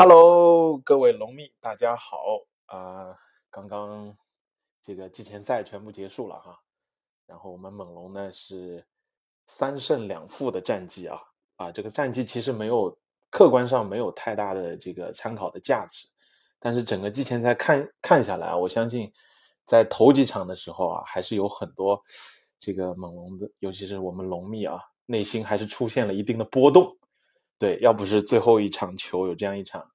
Hello，各位龙蜜，大家好啊、刚刚这个季前赛全部结束了哈，然后我们猛龙呢是三胜两负的战绩啊啊，这个战绩其实没有客观上没有太大的这个参考的价值，但是整个季前赛看看下来啊，我相信在头几场的时候啊，还是有很多这个猛龙的，尤其是我们龙蜜啊，内心还是出现了一定的波动。对，要不是最后一场球有这样一场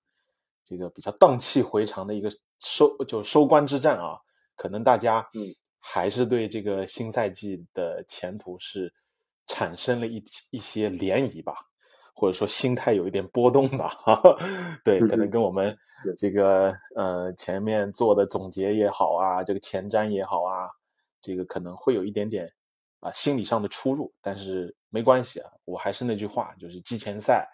这个比较荡气回肠的一个收就收官之战啊，可能大家嗯还是对这个新赛季的前途是产生了一一些涟漪吧，或者说心态有一点波动吧。哈哈，对，可能跟我们这个呃前面做的总结也好啊，这个前瞻也好啊，这个可能会有一点点啊心理上的出入，但是没关系啊，我还是那句话，就是季前赛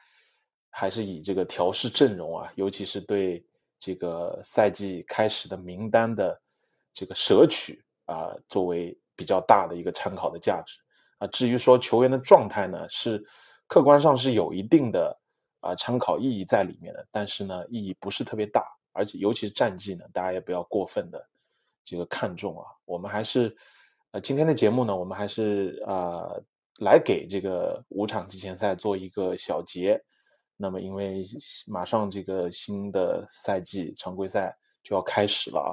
还是以这个调试阵容啊，尤其是对这个赛季开始的名单的这个舍取啊，作为比较大的一个参考的价值啊。至于说球员的状态呢，是客观上是有一定的啊参考意义在里面的，但是呢，意义不是特别大，而且尤其是战绩呢，大家也不要过分的这个看重啊。我们还是呃今天的节目呢，我们还是呃来给这个五场季前赛做一个小结。那么因为马上这个新的赛季常规赛就要开始了啊，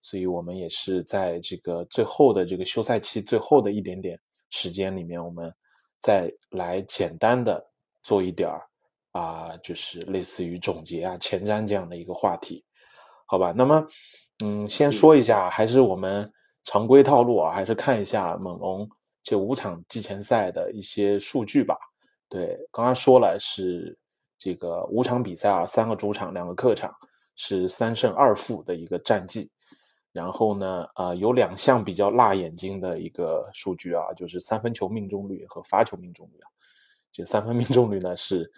所以我们也是在这个最后的这个休赛期最后的一点点时间里面，我们再来简单的做一点儿啊，就是类似于总结啊、前瞻这样的一个话题，好吧？那么，嗯，先说一下，还是我们常规套路啊，还是看一下猛龙这五场季前赛的一些数据吧。对，刚刚说了是这个五场比赛啊，三个主场，两个客场，是三胜二负的一个战绩。然后呢，呃，有两项比较辣眼睛的一个数据啊，就是三分球命中率和罚球命中率啊。这三分命中率呢是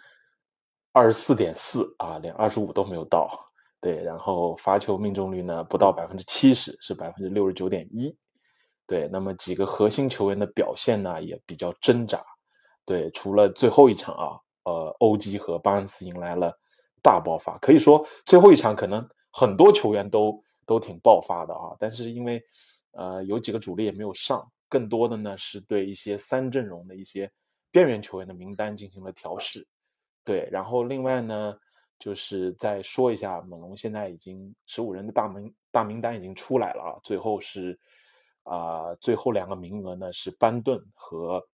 二十四点四啊，连二十五都没有到。对，然后罚球命中率呢不到百分之七十，是百分之六十九点一。对，那么几个核心球员的表现呢也比较挣扎。对，除了最后一场啊，呃，欧基和巴恩斯迎来了大爆发，可以说最后一场可能很多球员都都挺爆发的啊，但是因为呃有几个主力也没有上，更多的呢是对一些三阵容的一些边缘球员的名单进行了调试。对，然后另外呢，就是再说一下，猛龙现在已经十五人的大名大名单已经出来了，最后是啊、最后两个名额呢是班顿和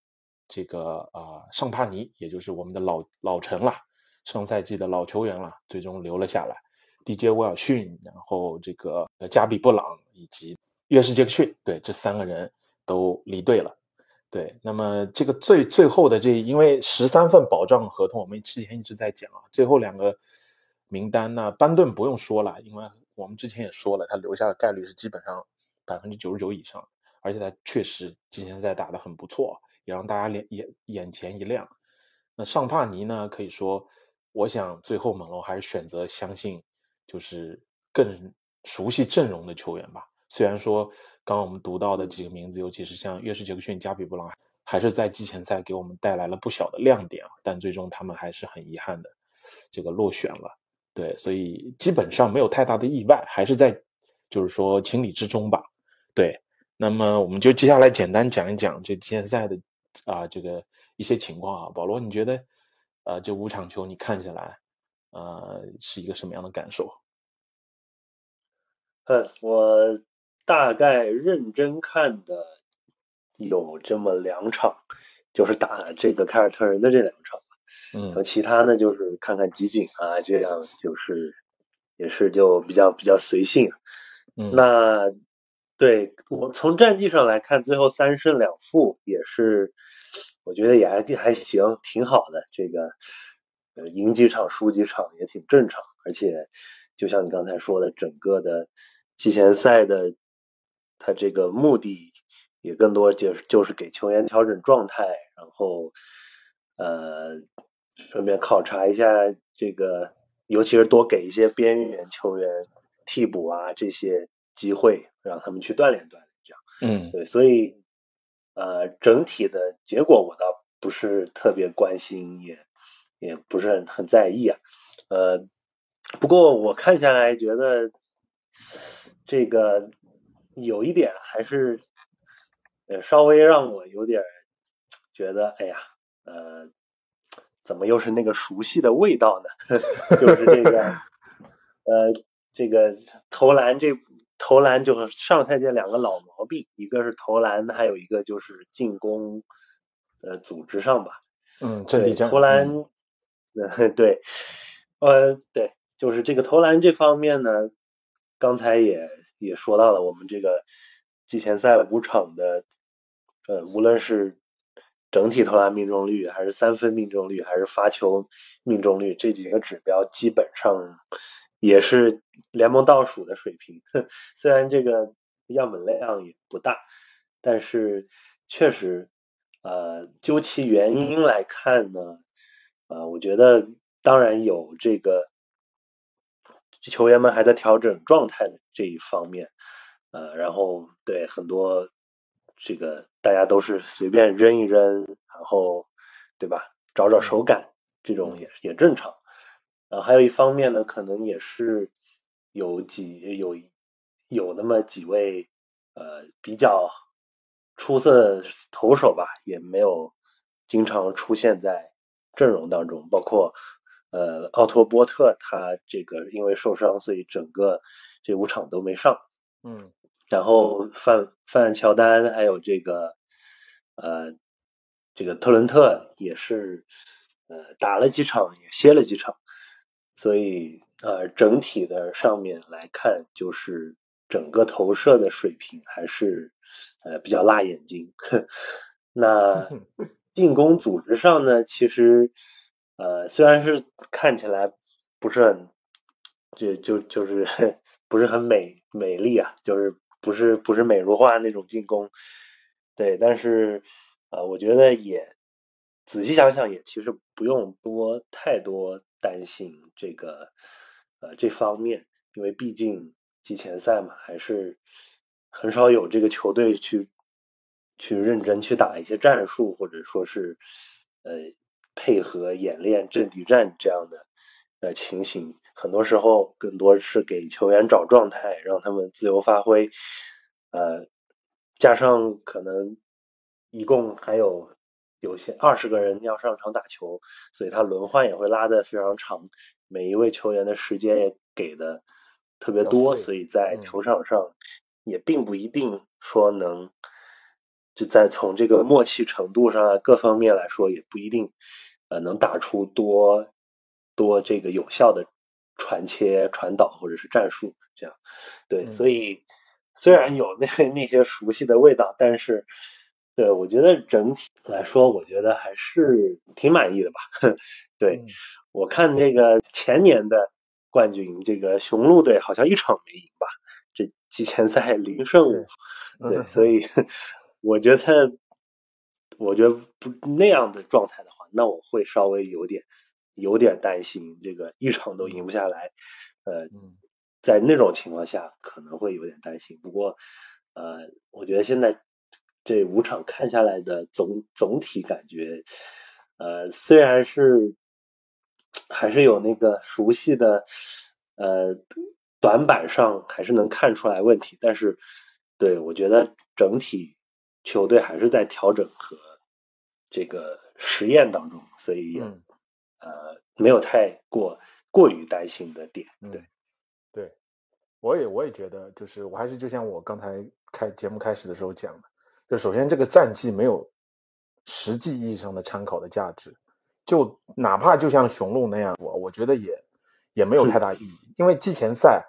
这个啊、尚帕尼，也就是我们的老老臣了，上赛季的老球员了，最终留了下来。DJ 威尔逊，然后这个呃加比布朗以及约什杰克逊，对这三个人都离队了。对，那么这个最最后的这，因为十三份保障合同，我们之前一直在讲啊，最后两个名单呢，班顿不用说了，因为我们之前也说了，他留下的概率是基本上百分之九十九以上，而且他确实季前赛打得很不错，也让大家眼眼眼前一亮。那尚帕尼呢，可以说，我想最后猛龙还是选择相信，就是更熟悉阵容的球员吧。虽然说刚刚我们读到的几个名字，尤其是像约什杰克逊、加比布朗，还是在季前赛给我们带来了不小的亮点啊，但最终他们还是很遗憾的这个落选了。对，所以基本上没有太大的意外，还是在就是说情理之中吧。对，那么我们就接下来简单讲一讲这季前赛的啊、这个一些情况啊。保罗，你觉得呃这五场球你看下来，呃是一个什么样的感受？呃，我大概认真看的有这么两场，就是打这个凯尔特人的这两场。嗯和其他呢就是看看集锦啊，这样就是也是就比较比较随性。嗯，那对我从战绩上来看，最后三胜两负也是，我觉得也还还行，挺好的。这个赢几场输几场也挺正常，而且就像你刚才说的，整个的季前赛的它这个目的也更多就是就是给球员调整状态，然后呃顺便考察一下这个，尤其是多给一些边缘球员替补啊这些机会，让他们去锻炼锻炼，这样。嗯对，所以呃，整体的结果我倒不是特别关心，也也不是很很在意啊。呃，不过我看下来觉得这个有一点还是呃稍微让我有点觉得，哎呀，呃，怎么又是那个熟悉的味道呢？就是这个呃，这个投篮这投篮就是上赛季两个老毛病，一个是投篮，还有一个就是进攻呃组织上吧。嗯，阵地对投篮，呃，对，呃，对，就是这个投篮这方面呢，刚才也也说到了，我们这个季前赛五场的，呃，无论是整体投篮命中率，还是三分命中率，还是罚球命中率这几个指标，基本上也是联盟倒数的水平。虽然这个样本量也不大，但是确实。呃，究其原因来看呢，呃，我觉得当然有这个球员们还在调整状态的这一方面，呃，然后对很多这个大家都是随便扔一扔，然后对吧，找找手感，这种也也正常。然后还有一方面呢，可能也是有几有有那么几位呃比较。出色的投手吧，也没有经常出现在阵容当中，包括呃奥托波特，他这个因为受伤，所以整个这五场都没上。嗯，然后范范乔丹还有这个呃这个特伦特也是呃打了几场，也歇了几场，所以呃整体的上面来看，就是整个投射的水平还是。呃，比较辣眼睛。那 进攻组织上呢，其实呃，虽然是看起来不是很，就就就是 不是很美美丽啊，就是不是不是美如画那种进攻，对，但是呃，我觉得也仔细想想，也其实不用多太多担心这个呃这方面，因为毕竟季前赛嘛，还是。很少有这个球队去去认真去打一些战术，或者说是呃配合演练阵地战这样的呃情形。很多时候更多是给球员找状态，让他们自由发挥。呃，加上可能一共还有有些二十个人要上场打球，所以他轮换也会拉的非常长，每一位球员的时间也给的特别多，所以在球场上。也并不一定说能，就在从这个默契程度上啊各方面来说，也不一定呃能打出多多这个有效的传切、传导或者是战术这样。对，所以虽然有那 那些熟悉的味道，但是对我觉得整体来说，我觉得还是挺满意的吧。对我看这个前年的冠军，这个雄鹿队好像一场没赢吧。这季前赛零胜五，对，所以 我觉得，我觉得不那样的状态的话，那我会稍微有点有点担心，这个一场都赢不下来，呃，在那种情况下可能会有点担心。不过，呃，我觉得现在这五场看下来的总总体感觉，呃，虽然是还是有那个熟悉的，呃。短板上还是能看出来问题，但是对我觉得整体球队还是在调整和这个实验当中，所以呃没有太过过于担心的点。对对我也我也觉得，就是我还是就像我刚才开节目开始的时候讲的，就首先这个战绩没有实际意义上的参考的价值，就哪怕就像雄鹿那样，我我觉得也也没有太大意义，因为季前赛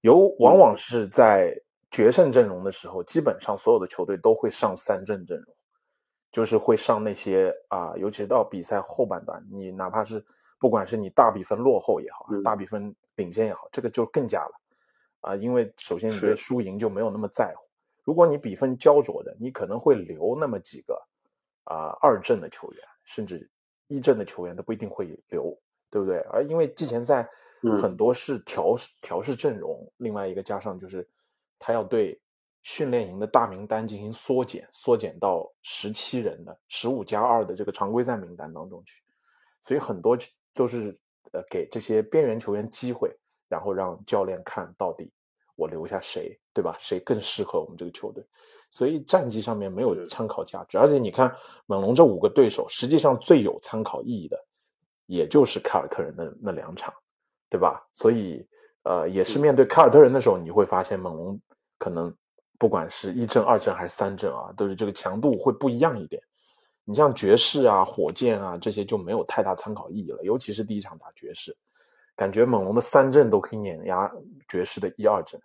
有往往是在决胜阵容的时候，基本上所有的球队都会上三阵阵容，就是会上那些啊，尤其是到比赛后半段，你哪怕是不管是你大比分落后也好，大比分领先也好，这个就更加了。啊，因为首先你对输赢就没有那么在乎。如果你比分焦灼的，你可能会留那么几个啊二阵的球员，甚至一阵的球员都不一定会留，对不对？而因为季前赛很多是调调试阵容，另外一个加上就是他要对训练营的大名单进行缩减，缩减到十七人的十五加二的这个常规赛名单当中去，所以很多都是呃给这些边缘球员机会。然后让教练看到底我留下谁，对吧？谁更适合我们这个球队？所以战绩上面没有参考价值。而且你看猛龙这五个对手，实际上最有参考意义的，也就是凯尔特人的那两场，对吧？所以呃，也是面对凯尔特人的时候，你会发现猛龙可能不管是一阵、二阵还是三阵啊，都是这个强度会不一样一点。你像爵士啊、火箭啊这些就没有太大参考意义了，尤其是第一场打爵士。感觉猛龙的三阵都可以碾压爵士的一二阵，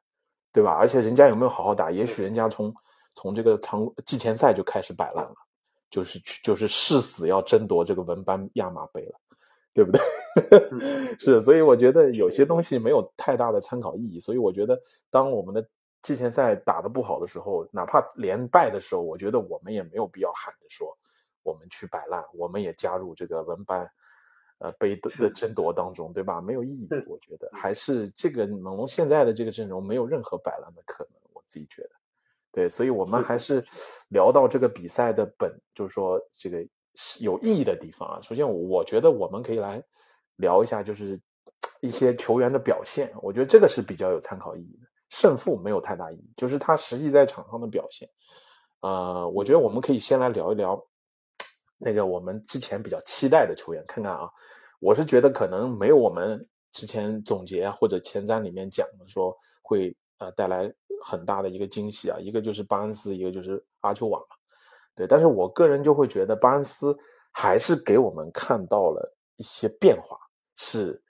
对吧？而且人家有没有好好打？也许人家从从这个常季前赛就开始摆烂了，就是就是誓死要争夺这个文班亚马杯了，对不对？是，所以我觉得有些东西没有太大的参考意义。所以我觉得，当我们的季前赛打得不好的时候，哪怕连败的时候，我觉得我们也没有必要喊着说我们去摆烂，我们也加入这个文班。呃，杯的争夺当中，对吧？没有意义，我觉得还是这个猛龙现在的这个阵容没有任何摆烂的可能，我自己觉得。对，所以我们还是聊到这个比赛的本，就是说这个是有意义的地方啊。首先，我觉得我们可以来聊一下，就是一些球员的表现，我觉得这个是比较有参考意义的。胜负没有太大意义，就是他实际在场上的表现。呃，我觉得我们可以先来聊一聊。那个我们之前比较期待的球员，看看啊，我是觉得可能没有我们之前总结或者前瞻里面讲的说会呃带来很大的一个惊喜啊，一个就是巴恩斯，一个就是阿丘瓦嘛，对，但是我个人就会觉得巴恩斯还是给我们看到了一些变化，是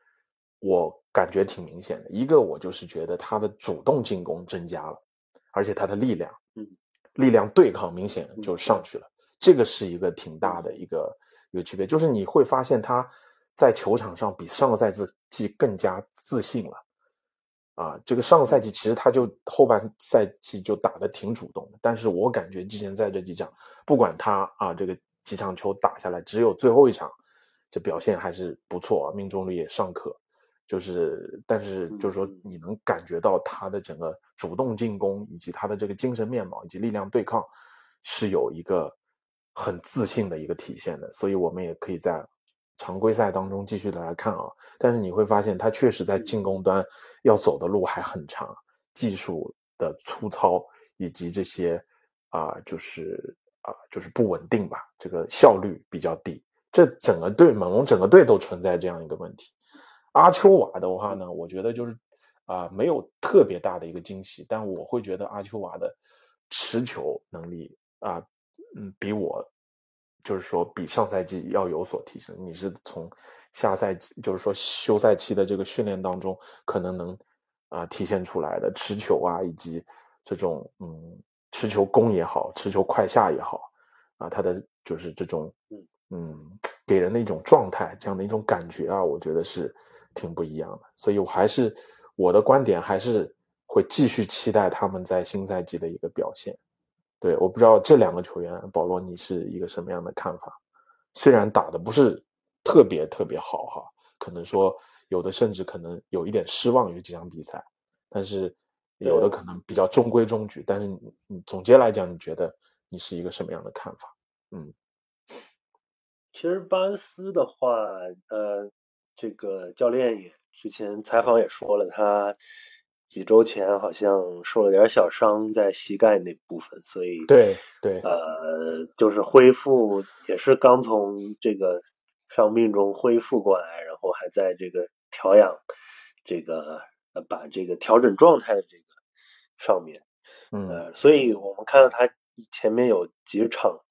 我感觉挺明显的。一个我就是觉得他的主动进攻增加了，而且他的力量，嗯，力量对抗明显就上去了。这个是一个挺大的一个一个区别，就是你会发现他在球场上比上个赛季更加自信了，啊，这个上个赛季其实他就后半赛季就打的挺主动的，但是我感觉之前在这几场，不管他啊这个几场球打下来，只有最后一场这表现还是不错，命中率也尚可，就是但是就是说你能感觉到他的整个主动进攻以及他的这个精神面貌以及力量对抗是有一个。很自信的一个体现的，所以我们也可以在常规赛当中继续的来看啊。但是你会发现，他确实在进攻端要走的路还很长，技术的粗糙以及这些啊，就是啊，就是不稳定吧，这个效率比较低。这整个队猛龙整个队都存在这样一个问题。阿丘瓦的话呢，我觉得就是啊，没有特别大的一个惊喜，但我会觉得阿丘瓦的持球能力啊。嗯，比我就是说比上赛季要有所提升。你是从下赛季，就是说休赛期的这个训练当中，可能能啊体现出来的持球啊，以及这种嗯持球攻也好，持球快下也好啊，他的就是这种嗯给人的一种状态，这样的一种感觉啊，我觉得是挺不一样的。所以我还是我的观点还是会继续期待他们在新赛季的一个表现。对，我不知道这两个球员，保罗，你是一个什么样的看法？虽然打的不是特别特别好哈，可能说有的甚至可能有一点失望于这场比赛，但是有的可能比较中规中矩。但是总结来讲，你觉得你是一个什么样的看法？嗯，其实巴恩斯的话，呃，这个教练也之前采访也说了，他。几周前好像受了点小伤，在膝盖那部分，所以对对，呃，就是恢复也是刚从这个伤病中恢复过来，然后还在这个调养这个呃把这个调整状态的这个上面，嗯。呃，所以我们看到他前面有几场，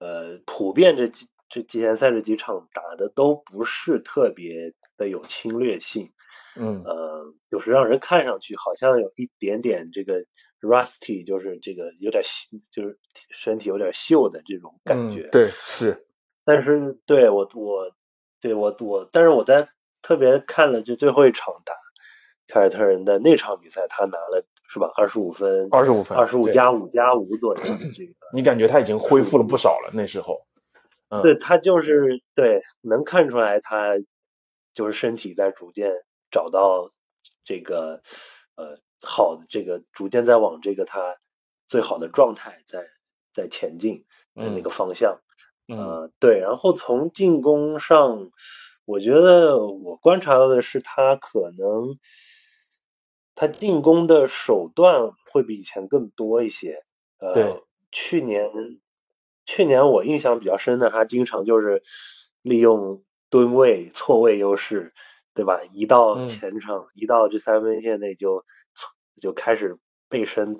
呃，普遍这几这季前赛这几场打的都不是特别的有侵略性，嗯呃，就是让人看上去好像有一点点这个 rusty，就是这个有点锈就是身体有点锈的这种感觉。嗯，对，是，但是对我我对我我，但是我在特别看了这最后一场打凯尔特人的那场比赛，他拿了是吧？二十五分，二十五分二十五加五加五左右的这个。你感觉他已经恢复了不少了，那时候，嗯，对他就是对，能看出来他就是身体在逐渐找到这个呃好的这个逐渐在往这个他最好的状态在在前进的那个方向。嗯呃，对，然后从进攻上，我觉得我观察到的是他可能他进攻的手段会比以前更多一些。呃，去年去年我印象比较深的，他经常就是利用吨位错位优势，对吧？一到嗯前场，一到这三分线内就就开始背身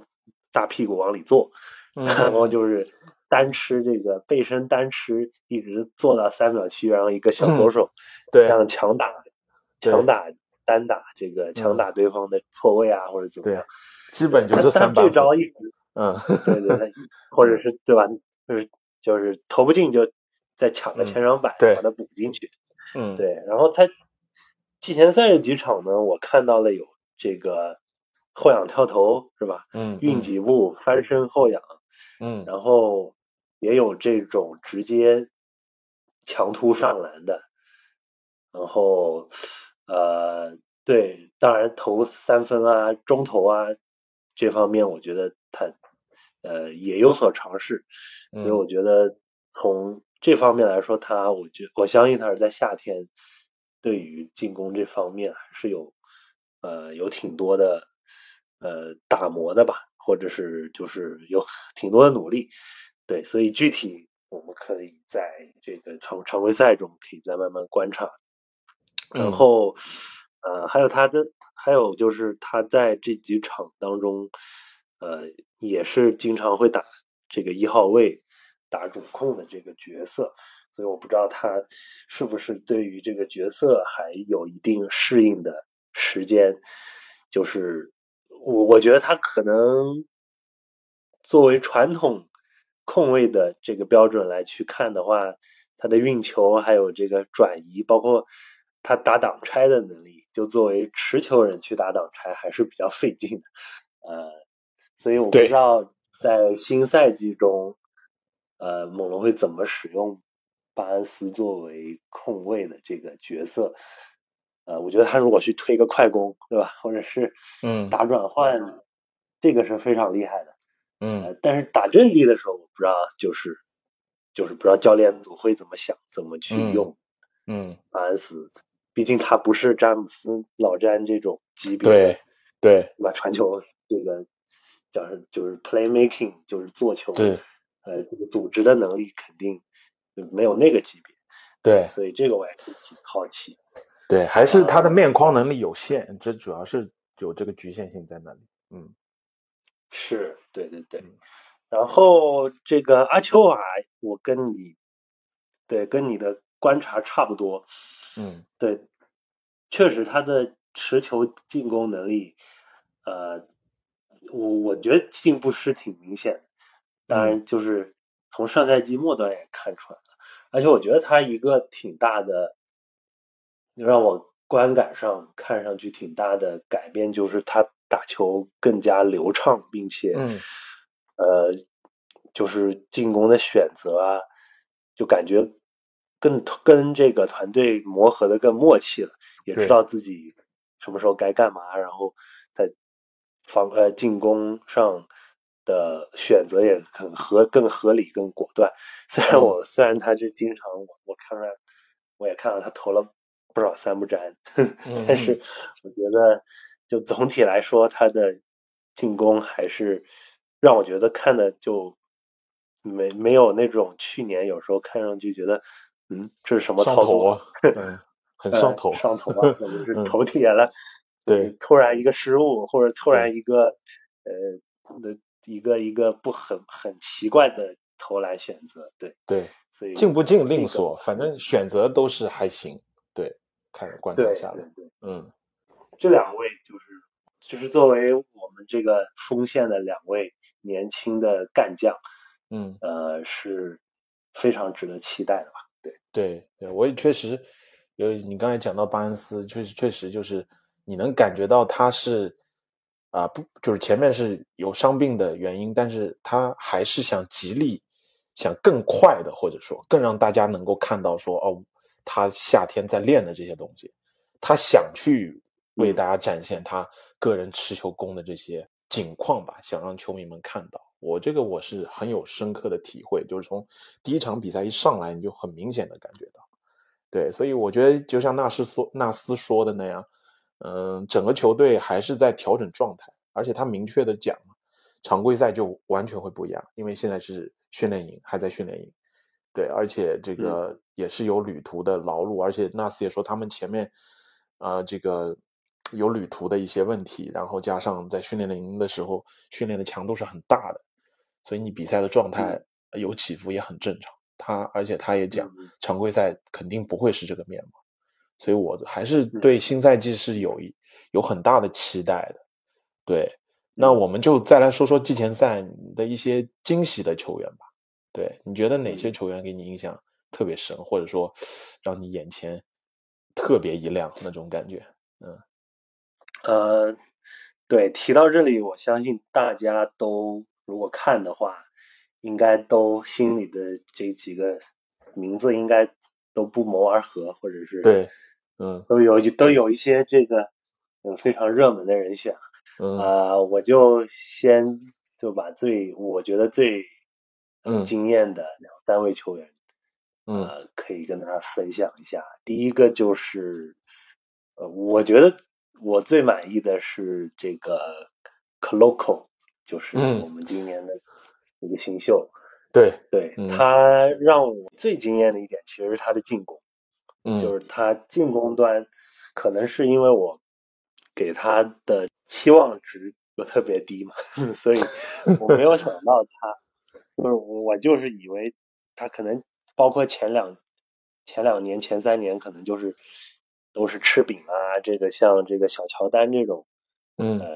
大屁股往里坐，嗯然后就是单吃这个背身单吃，一直做到三秒区，然后一个小勾手，嗯对这样强打强打单打这个强打对方的错位啊，或者怎么样。，基本就是三板斧，这招一直嗯，对对对，或者是对吧？就是就是投不进就再抢个前场板，对把它补进去。嗯，对，然后他季前赛这几场呢，我看到了有这个后仰跳投是吧？嗯，运几步翻身后仰，嗯，然后也有这种直接强突上篮的，然后呃，对，当然投三分啊、中投啊这方面，我觉得他呃也有所尝试，所以嗯我觉得从这方面来说，他我觉我相信他是在夏天对于进攻这方面还是有呃有挺多的呃打磨的吧，或者是就是有挺多的努力，对，所以具体我们可以在这个常常规赛中可以再慢慢观察，然嗯。后呃还有他的还有就是他在这几场当中呃也是经常会打这个一号位打主控的这个角色，所以我不知道他是不是对于这个角色还有一定适应的时间。就是我我觉得他可能作为传统控卫的这个标准来去看的话，他的运球还有这个转移，包括他打挡拆的能力，就作为持球人去打挡拆还是比较费劲的。呃，所以我不知道在新赛季中，呃，猛龙会怎么使用巴恩斯作为控卫的这个角色。呃，我觉得他如果去推个快攻，对吧？或者是嗯打转换，这个是非常厉害的。嗯呃，但是打阵地的时候，我不知道，就是就是不知道教练组会怎么想，怎么去嗯用嗯，巴恩斯。毕竟他不是詹姆斯、老詹这种级别，对对对吧？传球这个叫是就是 playmaking，就是做球，对呃，这个组织的能力肯定没有那个级别，对所以这个我也是挺好奇。对，还是他的面框能力有限，这主要是有这个局限性在那里。嗯。是对对对嗯，然后这个阿丘瓦，我跟你对跟你的观察差不多，嗯。对，确实他的持球进攻能力，呃，我我觉得进步是挺明显的，当然就是从上赛季末端也看出来了，而且我觉得他一个挺大的，让我观感上看上去挺大的改变，就是他打球更加流畅，并且嗯。呃，就是进攻的选择啊，就感觉更跟这个团队磨合的更默契了，也知道自己什么时候该干嘛，然后在防呃进攻上的选择也很合更合理更果断。虽然嗯。我、虽然他这经常我我看出来，我也看到他投了不少三不沾，嗯但是我觉得就总体来说，他的进攻还是让我觉得看的就没没有那种去年有时候看上去觉得嗯这是什么操作头啊，嗯，很呃上头。上头啊，可能是嗯。头铁了，对，突然一个失误，或者突然一个呃的一个一个不很很奇怪的投篮选择，对对，所以进不进另这个说，反正选择都是还行。对，看着观察对下来，对对，嗯这两位就是就是作为我们这个锋线的两位年轻的干将，嗯，呃，是非常值得期待的吧？对，对对，我也确实有你刚才讲到巴恩斯，确实确实就是你能感觉到他是啊、不就是前面是有伤病的原因，但是他还是想极力想更快的，或者说更让大家能够看到说哦，他夏天在练的这些东西，他想去为大家展现他个人持球攻的这些景况吧，想让球迷们看到。我这个我是很有深刻的体会，就是从第一场比赛一上来，你就很明显的感觉到，对，所以我觉得就像纳斯说纳斯说的那样，嗯，整个球队还是在调整状态，而且他明确的讲，常规赛就完全会不一样，因为现在是训练营，还在训练营，对，而且这个也是有旅途的劳碌，而且纳斯也说他们前面，呃，这个有旅途的一些问题，然后加上在训练营的时候训练的强度是很大的，所以你比赛的状态有起伏也很正常。他而且他也讲嗯，常规赛肯定不会是这个面貌，所以我还是对新赛季是有一有很大的期待的。对，那我们就再来说说季前赛的一些惊喜的球员吧。对，你觉得哪些球员给你印象特别深，或者说让你眼前特别一亮那种感觉？嗯呃，对，提到这里，我相信大家都如果看的话，应该都心里的这几个名字应该都不谋而合，或者是对，嗯都有都有一些这个嗯非常热门的人选。嗯呃，我就先就把最我觉得最嗯惊艳的两三位球员，嗯呃，可以跟大家分享一下。第一个就是，呃，我觉得我最满意的是这个 Coloco，就是嗯我们今年的一个新秀。对，对、嗯他让我最惊艳的一点，其实是他的进攻。嗯就是他进攻端，可能是因为我给他的期望值又特别低嘛，所以我没有想到他，就是我我就是以为他可能包括前两前两年前三年可能就是都是吃饼啊，这个像这个小乔丹这种嗯呃，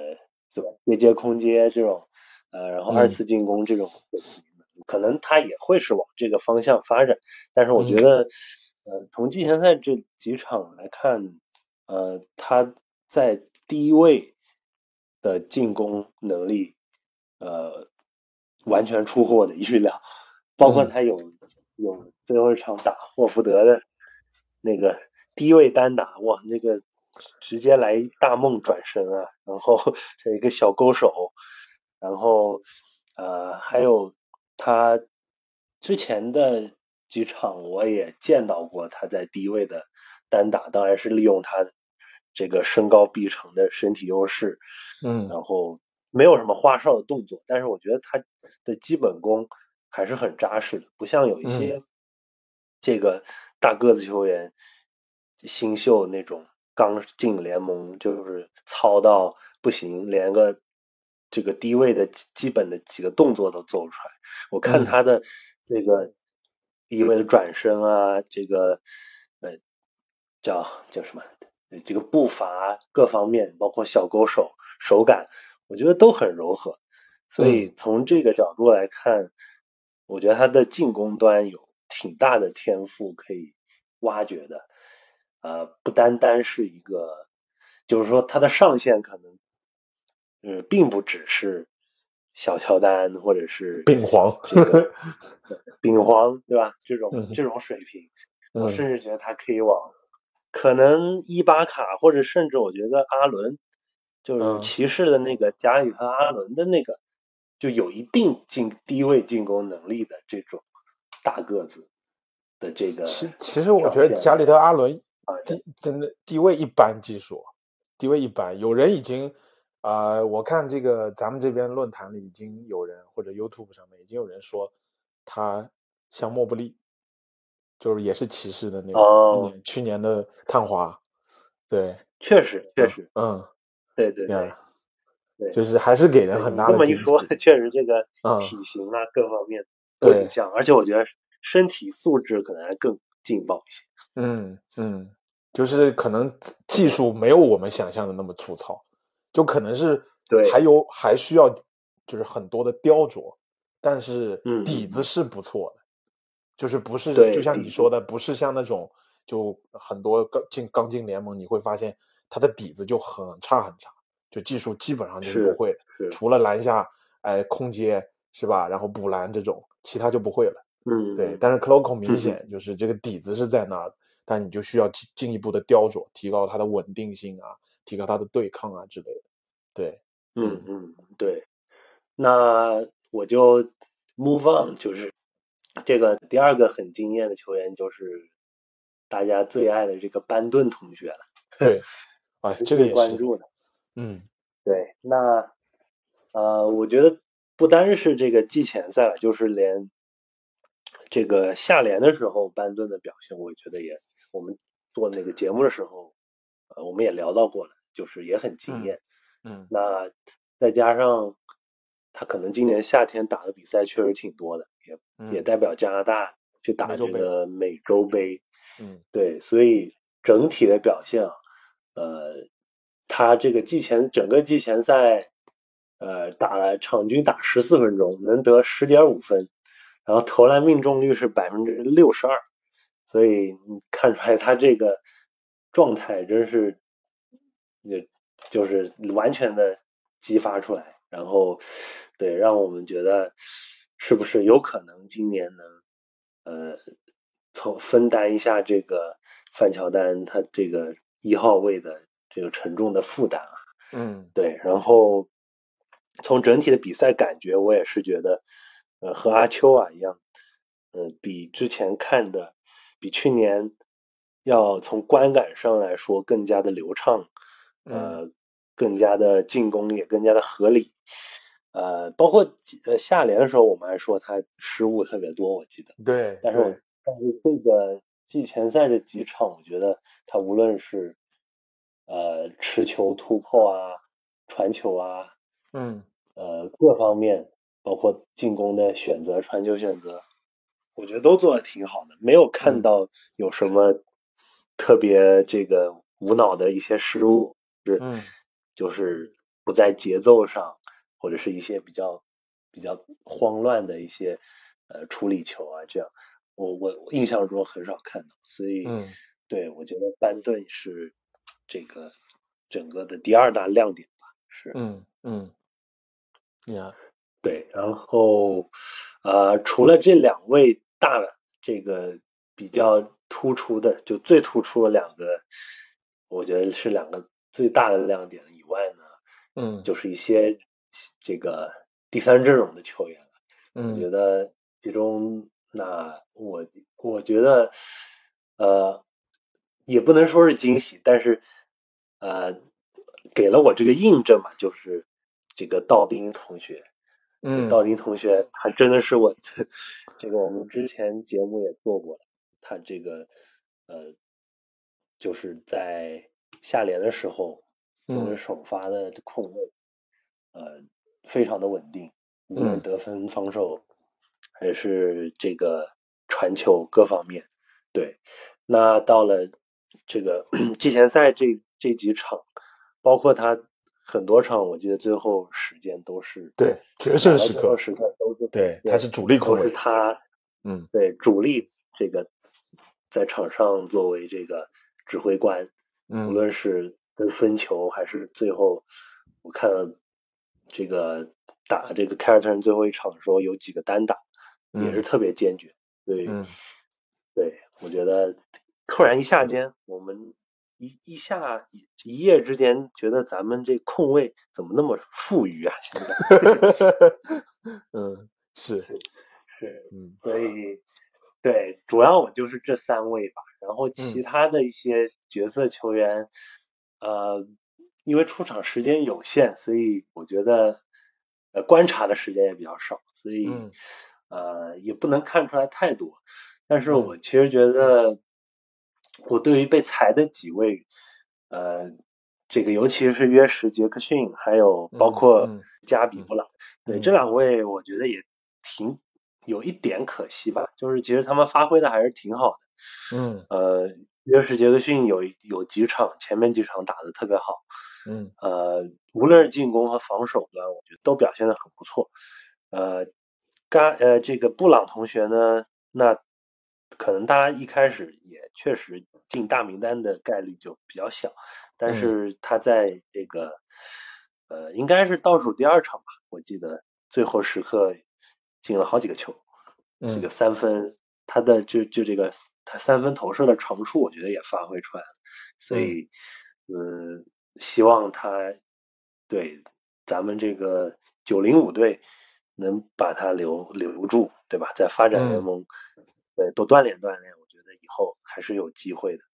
对吧？接接空接这种，呃，然后二嗯次进攻这种，可能他也会是往这个方向发展。但是我觉嗯得，呃，从季前赛这几场来看，呃，他在第一位的进攻能力，呃，完全出乎我的预料。包括嗯他有有最后一场打霍福德的那个低位单打，哇，那个直接来大梦转身啊，然后 这一个小勾手，然后呃还有他之前的几场我也见到过他在低位的单打，当然是利用他这个身高臂长的身体优势，嗯。然后没有什么花哨的动作，但是我觉得他的基本功还是很扎实的，不像有一些这个大个子球员新秀那种刚进联盟就是糙到不行，连个这个低位的基基本的几个动作都做不出来。我看嗯他的这个低位的转身啊，这个呃叫叫什么？呃这个步伐各方面，包括小勾手、手感，我觉得都很柔和。所以从这个角度来看，我觉得他的进攻端有挺大的天赋可以挖掘的。呃，不单单是一个，就是说他的上限可能，嗯，并不只是小乔丹或者是 丙皇这个 丙皇，对吧？这种嗯这种水平，我嗯甚至觉得他可以往可能伊巴卡或者甚至我觉得阿伦，就是嗯骑士的那个加里特阿伦的那个，就有一定进低位进攻能力的这种大个子的这个其其实我觉得加里特阿伦啊地真的地位一般，技术地位一般。有人已经啊、呃我看这个咱们这边论坛里已经有人或者 YouTube 上面已经有人说他像莫布利，就是也是骑士的那个、哦去年的探花，对，确实确实，嗯对对对，对，就是还是给人很大的这么一说，确实这个嗯体型啊各方面都挺像，而且我觉得身体素质可能还更劲爆一些。嗯嗯，就是可能技术没有我们想象的那么粗糙，就可能是对。还有还需要就是很多的雕琢，但是嗯底子是不错的，就是不是就像你说的，不是像那种就很多刚进刚进联盟，你会发现他的底子就很差很差，就技术基本上就是是不会的，除了篮下哎空接是吧，然后补篮这种，其他就不会了。嗯，对，但是 Cloco 明嗯。显 就是这个底子是在那儿的，但你就需要进进一步的雕琢，提高它的稳定性啊，提高它的对抗啊之类的。对，嗯嗯，对。那我就 move on，就是这个第二个很惊艳的球员，就是大家最爱的这个班顿同学了，对，啊，这个也是，关注的。嗯对，那呃，我觉得不单是这个季前赛了，就是连这个下联的时候，班顿的表现，我觉得也，我们做那个节目的时候，呃，我们也聊到过了，就是也很惊艳。嗯那再加上他可能今年夏天打的比赛确实挺多的，也嗯。也代表加拿大去打这个美洲杯。嗯。对，所以整体的表现啊，呃，他这个季前整个季前赛，呃，打了场均打十四分钟，能得十点五分，然后投篮命中率是百分之六十二，所以你看出来他这个状态真是，就就是完全的激发出来，然后对，让我们觉得是不是有可能今年能呃从分担一下这个范乔丹他这个一号位的这个沉重的负担啊。嗯对，然后从整体的比赛感觉，我也是觉得，呃，和阿秋啊一样，呃，比之前看的，比去年要从观感上来说更加的流畅，呃，更加的进攻也更加的合理，呃，包括呃下联的时候，我们还说他失误特别多，我记得，对，但是我。但是这个季前赛这几场，我觉得他无论是呃持球突破啊、传球啊，嗯。呃各方面，包括进攻的选择、传球选择，我觉得都做的挺好的，没有看嗯。到有什么特别这个无脑的一些失误，是嗯。就是不在节奏上，或者是一些比较比较慌乱的一些呃处理球啊，这样。我我我印象中很少看到，所以、嗯。对我觉得班顿是这个整个的第二大亮点吧，是。嗯嗯，呀，对，然后呃，除了这两位大这个比较突出的，就最突出的两个，我觉得是两个最大的亮点以外呢，嗯就是一些这个第三阵容的球员了。我觉嗯得其中那我我觉得呃也不能说是惊喜，但是呃给了我这个印证嘛，就是这个道丁同学。嗯道丁同学，他真的是我 这个我们之前节目也做过了，他这个呃就是在下联的时候作为嗯。首发的控卫，呃非常的稳定，无论嗯。得分、防守还是这个传球各方面，对。那到了这个 季前赛这这几场，包括他很多场，我记得最后时间都是对，决胜时刻，时刻都是对，他是主力控都是卫，他嗯。对主力这个在场上作为这个指挥官，无嗯论是跟分球还是最后，我看了这个打这个凯尔特人最后一场的时候有几个单打，也是嗯特别坚决。对，嗯对我觉得突然一下间，我们一一下一一夜之间觉得咱们这控卫怎么那么富裕啊？现在 嗯是是。嗯所以对，主要我就是这三位吧，然后其嗯。他的一些角色球员，呃，因为出场时间有限，所以我觉得呃观察的时间也比较少，所以、嗯。呃也不能看出来太多。但是嗯。我其实觉得，我对于被裁的几位，呃，这个尤其是约什杰克逊，还有包括加比布朗，对这两位，我觉得也挺有一点可惜吧。就是其实他们发挥的还是挺好的。嗯，呃，约什杰克逊有有几场前面几场打的特别好。嗯，呃，无论是进攻和防守端，我觉得都表现的很不错。呃，嘎呃，这个布朗同学呢，那可能大家一开始也确实进大名单的概率就比较小。但是他在这个呃，应该是倒数第二场吧，我记得最后时刻进了好几个球，这个三分，他的就就这个他三分投射的长处，我觉得也发挥出来了，所以嗯，希望他对咱们这个九零五队能把他留留住，对吧？在发展联盟，呃，多锻炼锻炼，我觉得以后还是有机会的。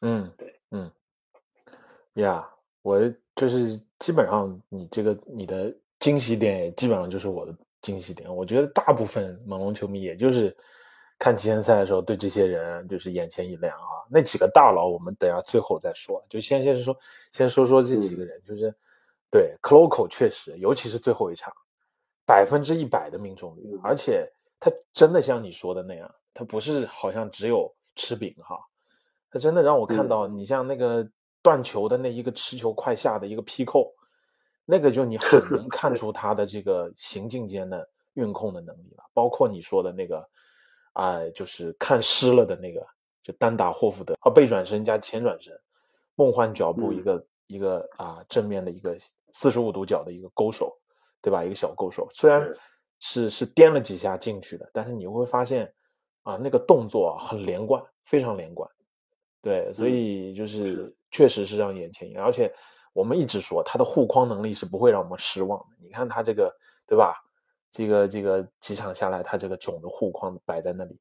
嗯，对，嗯。呀，我就是基本上你这个你的惊喜点，基本上就是我的惊喜点。我觉得大部分猛龙球迷也就是看季前赛的时候对这些人就是眼前一亮啊。那几个大佬我们等下最后再说，就先先说先说说这几个人，就是对 c l o c o 确实，尤其是最后一场，百分之一百的命中率，而且他真的像你说的那样，他不是好像只有吃饼哈，他真的让我看到你像那个。断球的那一个持球快下的一个劈扣，那个就你很能 看出他的这个行进间的运控的能力了。包括你说的那个，啊，就是看湿了的那个，就单打霍福德啊，背转身加前转身，梦幻脚步一个一个啊正面的一个四十五度角的一个勾手，对吧？一个小勾手，虽然是是颠了几下进去的，但是你会发现啊，那个动作很连贯，非常连贯。对，所以就是确实是让眼前一亮，而且我们一直说他的护框能力是不会让我们失望的。你看他这个，对吧？这个这个几场下来，他这个总的护框摆在那里，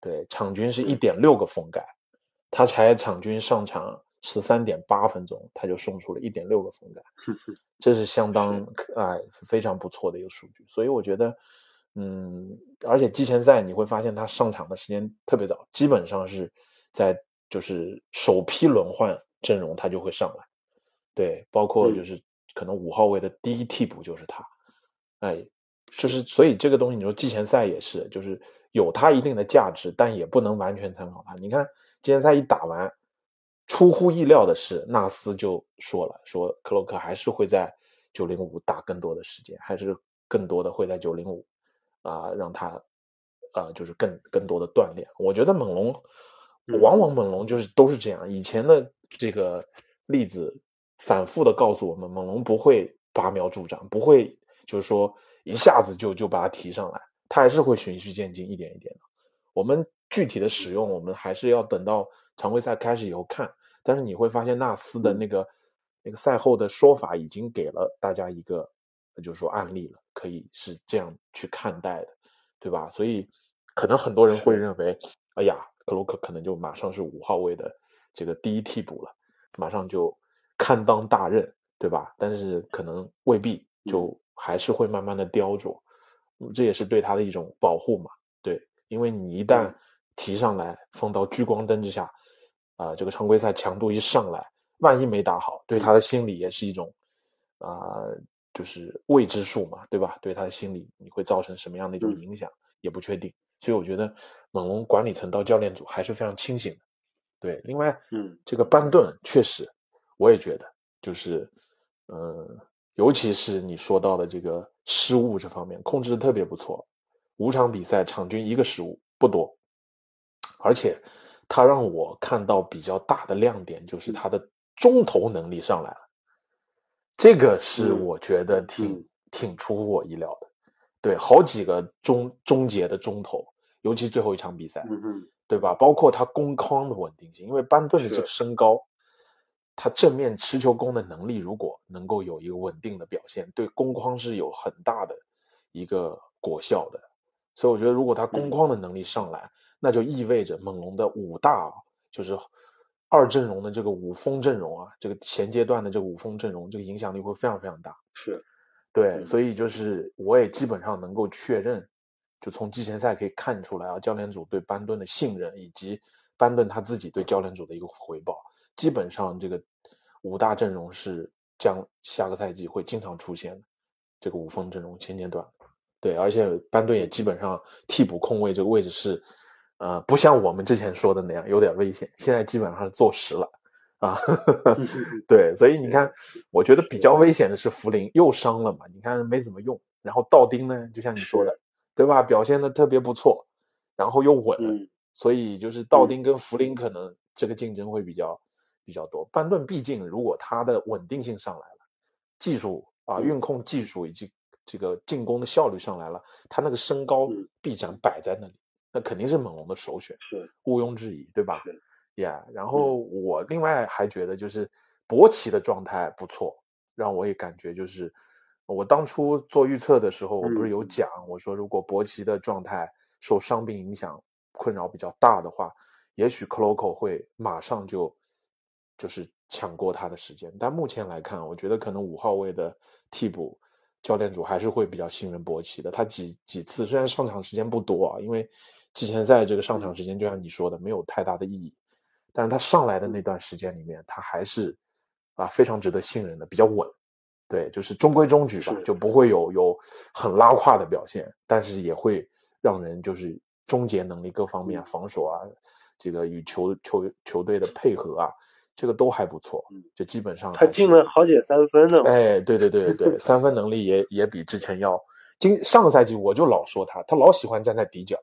对，场均是一点六个封盖，他才场均上场十三点八分钟，他就送出了一点六个封盖，这是相当哎非常不错的一个数据。所以我觉得，嗯，而且季前赛你会发现他上场的时间特别早，基本上是在。就是首批轮换阵容，他就会上来，对，包括就是可能五号位的第一替补就是他，哎，就是所以这个东西你说季前赛也是，就是有他一定的价值，但也不能完全参考他。你看季前赛一打完，出乎意料的是，纳斯就说了，说克洛克还是会在九零五打更多的时间，还是更多的会在九零五啊，让他啊就是更更多的锻炼。我觉得猛龙。往往猛龙就是都是这样，以前的这个例子反复的告诉我们，猛龙不会拔苗助长，不会就是说一下子就就把它提上来，它还是会循序渐进，一点一点的。我们具体的使用，我们还是要等到常规赛开始以后看。但是你会发现纳斯的那个那个赛后的说法，已经给了大家一个就是说案例了，可以是这样去看待的，对吧？所以可能很多人会认为，哎呀。克鲁克可能就马上是五号位的这个第一替补了，马上就堪当大任，对吧？但是可能未必，就还是会慢慢的雕琢，这也是对他的一种保护嘛，对，因为你一旦提上来放到聚光灯之下，啊，这个常规赛强度一上来，万一没打好，对他的心理也是一种啊，就是未知数嘛，对吧？对他的心理你会造成什么样的一种影响，也不确定。所以我觉得猛龙管理层到教练组还是非常清醒的，对。另外，嗯，这个班顿确实，我也觉得，就是，呃，尤其是你说到的这个失误这方面，控制的特别不错，五场比赛场均一个失误不多，而且他让我看到比较大的亮点就是他的中投能力上来了，这个是我觉得挺挺出乎我意料的。对，好几个终终结的中投，尤其最后一场比赛，对吧？包括他攻框的稳定性，因为班顿的这个。身高，他正面持球攻的能力，如果能够有一个稳定的表现，对攻框是有很大的一个果效的。所以我觉得，如果他攻框的能力上来，那就意味着猛龙的五大，就是二阵容的这个五锋阵容啊，这个前阶段的这个五锋阵容，这个影响力会非常非常大。是。对，所以就是我也基本上能够确认，就从季前赛可以看出来啊，教练组对班顿的信任，以及班顿他自己对教练组的一个回报，基本上这个五大阵容是将下个赛季会经常出现的这个五锋阵容前阶段。对，而且班顿也基本上替补控卫这个位置是，呃，不像我们之前说的那样有点危险，现在基本上是坐实了啊。对，所以你看，我觉得比较危险的是福林又伤了嘛，你看没怎么用。然后道丁呢，就像你说的，对吧？表现的特别不错，然后又稳，所以就是道丁跟福林可能这个竞争会比较比较多。班顿毕竟如果他的稳定性上来了，技术啊运控技术以及这个进攻的效率上来了，他那个身高臂展摆在那里，那肯定是猛龙的首选，是毋庸置疑，对吧？呀，然后我另外还觉得就是博奇的状态不错，让我也感觉就是。我当初做预测的时候，我不是有讲，我说如果博奇的状态受伤病影响困扰比较大的话，也许克洛克会马上就就是抢过他的时间。但目前来看，我觉得可能五号位的替补教练组还是会比较信任博奇的。他几几次虽然上场时间不多啊，因为季前赛这个上场时间就像你说的没有太大的意义，但是他上来的那段时间里面，他还是啊非常值得信任的，比较稳。对，就是中规中矩吧，就不会有有很拉胯的表现，但是也会让人就是终结能力各方面防守啊，这个与球球球队的配合啊，这个都还不错，就基本上他进了好几三分呢。哎，对对对对，三分能力也也比之前要。今上个赛季我就老说他，他老喜欢站在底角，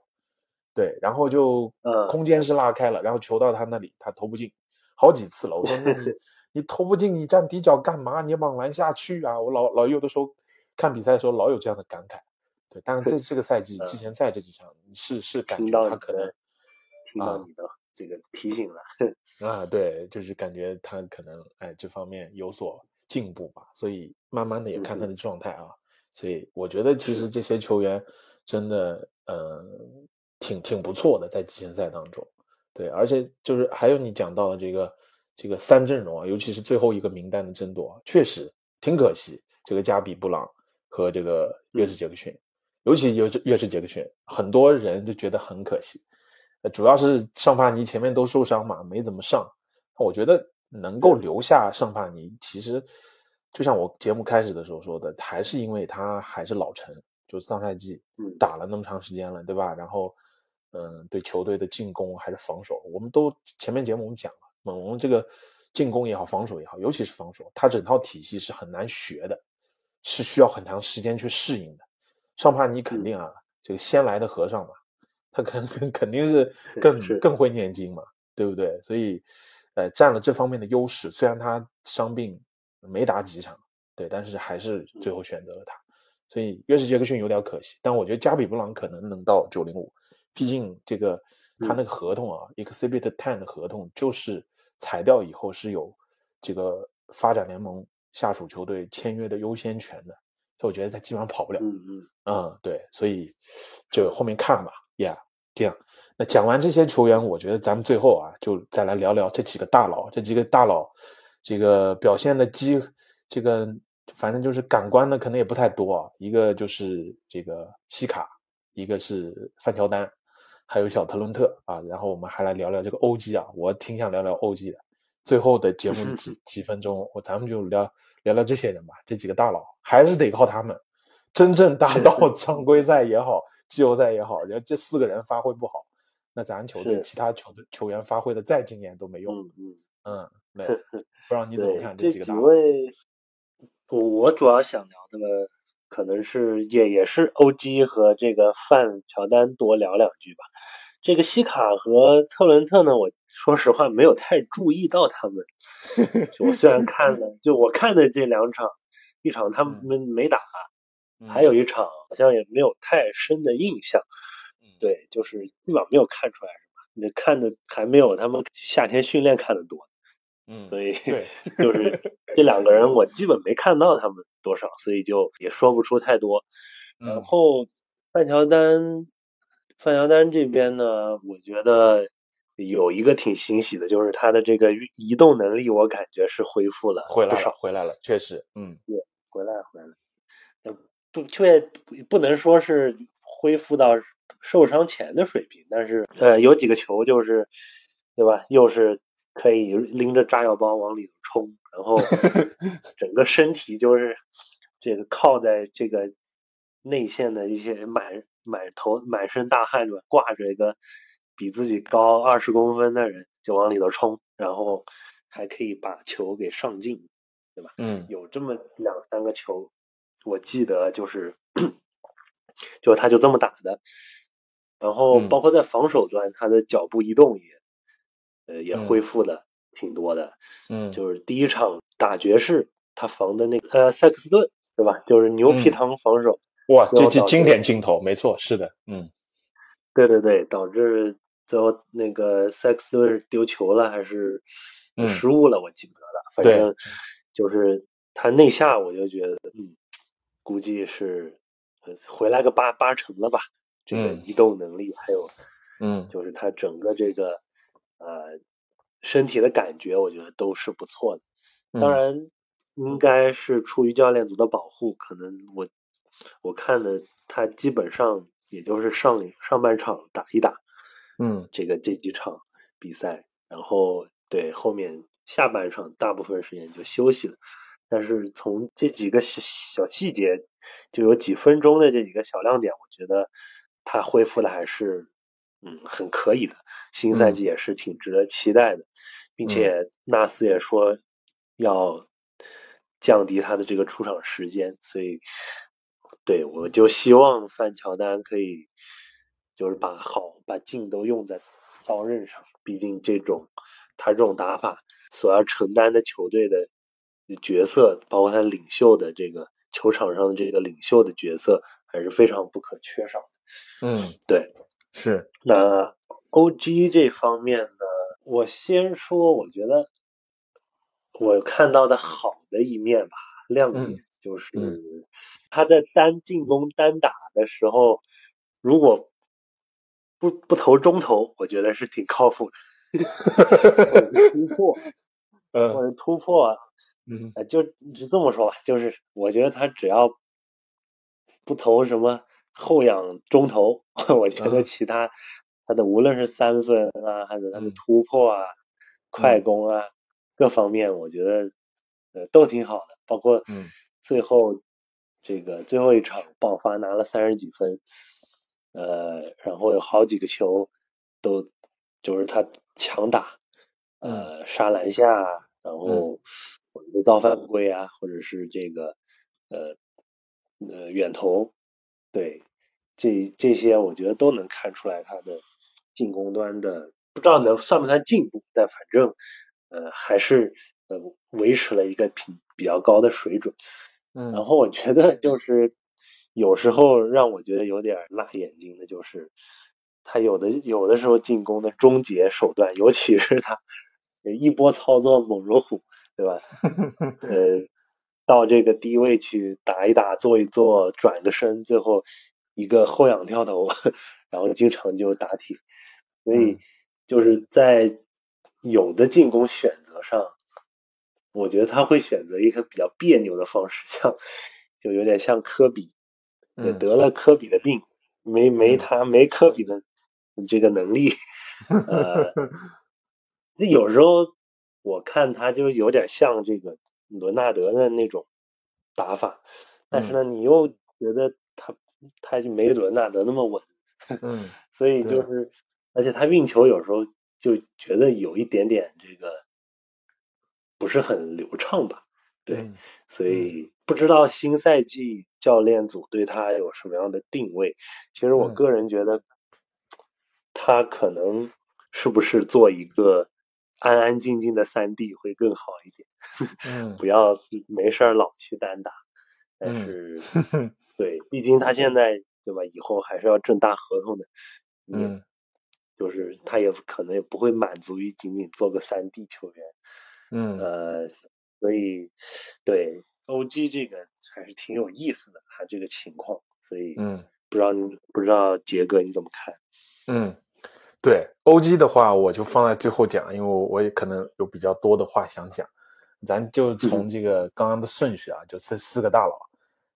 对，然后就空间是拉开了，然后球到他那里他投不进，好几次了，我说那你。你投不进，你站底角干嘛？你往篮下去啊！我老老有的时候看比赛的时候，老有这样的感慨。对，但是 这这个赛季季前赛这几场，是是感觉他可能听到你的这个提醒了啊，对，就是感觉他可能哎这方面有所进步吧。所以慢慢的也看他的状态啊。所以我觉得其实这些球员真的呃挺挺不错的，在季前赛当中。对，而且就是还有你讲到的这个。这个三阵容啊，尤其是最后一个名单的争夺，确实挺可惜。这个加比布朗和这个约什杰克逊，尤其约约什杰克逊，很多人就觉得很可惜。主要是尚帕尼前面都受伤嘛，没怎么上。我觉得能够留下尚帕尼，其实就像我节目开始的时候说的，还是因为他还是老臣，就上赛季打了那么长时间了，对吧？然后，嗯，对球队的进攻还是防守，我们都前面节目我们讲了。猛龙这个进攻也好，防守也好，尤其是防守，他整套体系是很难学的，是需要很长时间去适应的。尚帕尼肯定啊，这个先来的和尚嘛，他肯肯肯定是更更会念经嘛，对不对？所以，呃，占了这方面的优势。虽然他伤病没打几场，对，但是还是最后选择了他。所以约什杰克逊有点可惜，但我觉得加比布朗可能能到九零五，毕竟这个他那个合同啊，exhibit ten 的合同就是。裁掉以后是有这个发展联盟下属球队签约的优先权的，所以我觉得他基本上跑不了。嗯嗯嗯，对，所以就后面看吧。Yeah，这样。那讲完这些球员，我觉得咱们最后啊，就再来聊聊这几个大佬。这几个大佬，这个表现的机，这个反正就是感官的可能也不太多啊。一个就是这个西卡，一个是范乔丹。还有小特伦特啊，然后我们还来聊聊这个欧基啊，我挺想聊聊欧基的。最后的节目几 几分钟，我咱们就聊聊聊这些人吧，这几个大佬还是得靠他们。真正打到 常规赛也好，季后赛也好，要这四个人发挥不好，那咱球队其他球队球员发挥的再惊艳都没用。嗯嗯没有，不知道你怎么看这几个大佬？我我主要想聊的。可能是也也是欧基和这个范乔丹多聊两句吧。这个西卡和特伦特呢，我说实话没有太注意到他们。我虽然看了，就我看的这两场，一场他们没打，还有一场好像也没有太深的印象。对，就是基本上没有看出来什么？你看的还没有他们夏天训练看的多。嗯，所以 就是这两个人，我基本没看到他们多少，所以就也说不出太多。然后范乔丹，范乔丹这边呢，我觉得有一个挺欣喜的，就是他的这个移动能力，我感觉是恢复了回来了，回来了，确实，嗯，对，回来回来，不却不能说是恢复到受伤前的水平，但是呃，有几个球就是，对吧？又是。可以拎着炸药包往里头冲，然后 整个身体就是这个靠在这个内线的一些满满头满身大汗吧，挂着一个比自己高二十公分的人就往里头冲，然后还可以把球给上进，对吧？嗯有这么两三个球，我记得就是就他就这么打的，然后嗯。包括在防守端，他的脚步移动也呃也嗯。恢复的挺多的。嗯，就是第一场打爵士，他防的那个呃塞克斯顿，对吧？就是牛皮嗯。糖防守，哇，这这经典镜头，没错，是的，嗯。对对对，导致最后那个塞克斯顿丢球了还是嗯。失误了，我记不得了。反正就是他内下，我就觉得嗯，估计是呃回来个八八成了吧。这个嗯移动能力还有嗯就是他整个这个呃身体的感觉，我觉得都是不错的。嗯，当然，应该是出于教练组的保护，可能我我看的他基本上也就是上上半场打一打嗯这个这几场比赛，然后对后面下半场大部分时间就休息了。但是从这几个小小细节，就有几分钟的这几个小亮点，我觉得他恢复的还是嗯很可以的，新赛季也是挺值得期待的，并且纳斯也说要降低他的这个出场时间，所以对我就希望范乔丹可以就是把好把劲都用在刀刃上，毕竟这种他这种打法所要承担的球队的角色，包括他领袖的这个球场上的这个领袖的角色，还是非常不可缺少的。嗯，对，是，那 OG 这方面呢，我先说，我觉得我看到的好的一面吧，亮点嗯就是嗯他在单进攻单打的时候，如果不不投中投，我觉得是挺靠谱的，突破，或嗯者突破，嗯。呃，就就这么说吧，就是我觉得他只要不投什么后仰中投，我觉得啊。其他他的无论是三分啊，还是他的嗯。突破啊、快攻啊，各方面我觉得呃都挺好的，包括嗯。最后这个最后一场爆发拿了三十几分，呃，然后有好几个球都就是他强打，呃，杀篮下，然后或者是造犯规啊，或者是这个呃呃远投，对，这这些我觉得都能看出来他的进攻端的，不知道能算不算进步，但反正呃还是呃维持了一个比比较高的水准。然嗯后我觉得就是有时候让我觉得有点辣眼睛的，就是他有的有的时候进攻的终结手段，尤其是他一波操作猛如虎，对吧？呃，到这个低位去打一打、做一做、转个身，最后一个后仰跳投，然后经常就打铁。所以嗯就是在有的进攻选择上，我觉得他会选择一个比较别扭的方式，像就有点像科比，也嗯得了科比的病，没没嗯他没科比的这个能力，呃，这有时候我看他就有点像这个伦纳德的那种打法，但是呢，你又觉得他他就没伦纳德那么稳，嗯 所以就是，而且他运球有时候就觉得有一点点这个不是很流畅吧，对，嗯所以不知道新赛季教练组对他有什么样的定位。其实我嗯。个人觉得，他可能是不是做一个安安静静的三 D 会更好一点，嗯不要没事儿老去单打。但嗯是，对，毕竟他现在对吧，以后还是要挣大合同的，也嗯就是他也可能也不会满足于仅仅做个三 D 球员。嗯呃，所以对 OG 这个还是挺有意思的，他这个情况，所以嗯不知道你不知道杰哥你怎么看？嗯，对，OG 的话我就放在最后讲，因为我我也可能有比较多的话想讲，咱就从这个刚刚的顺序啊，就四四个大佬，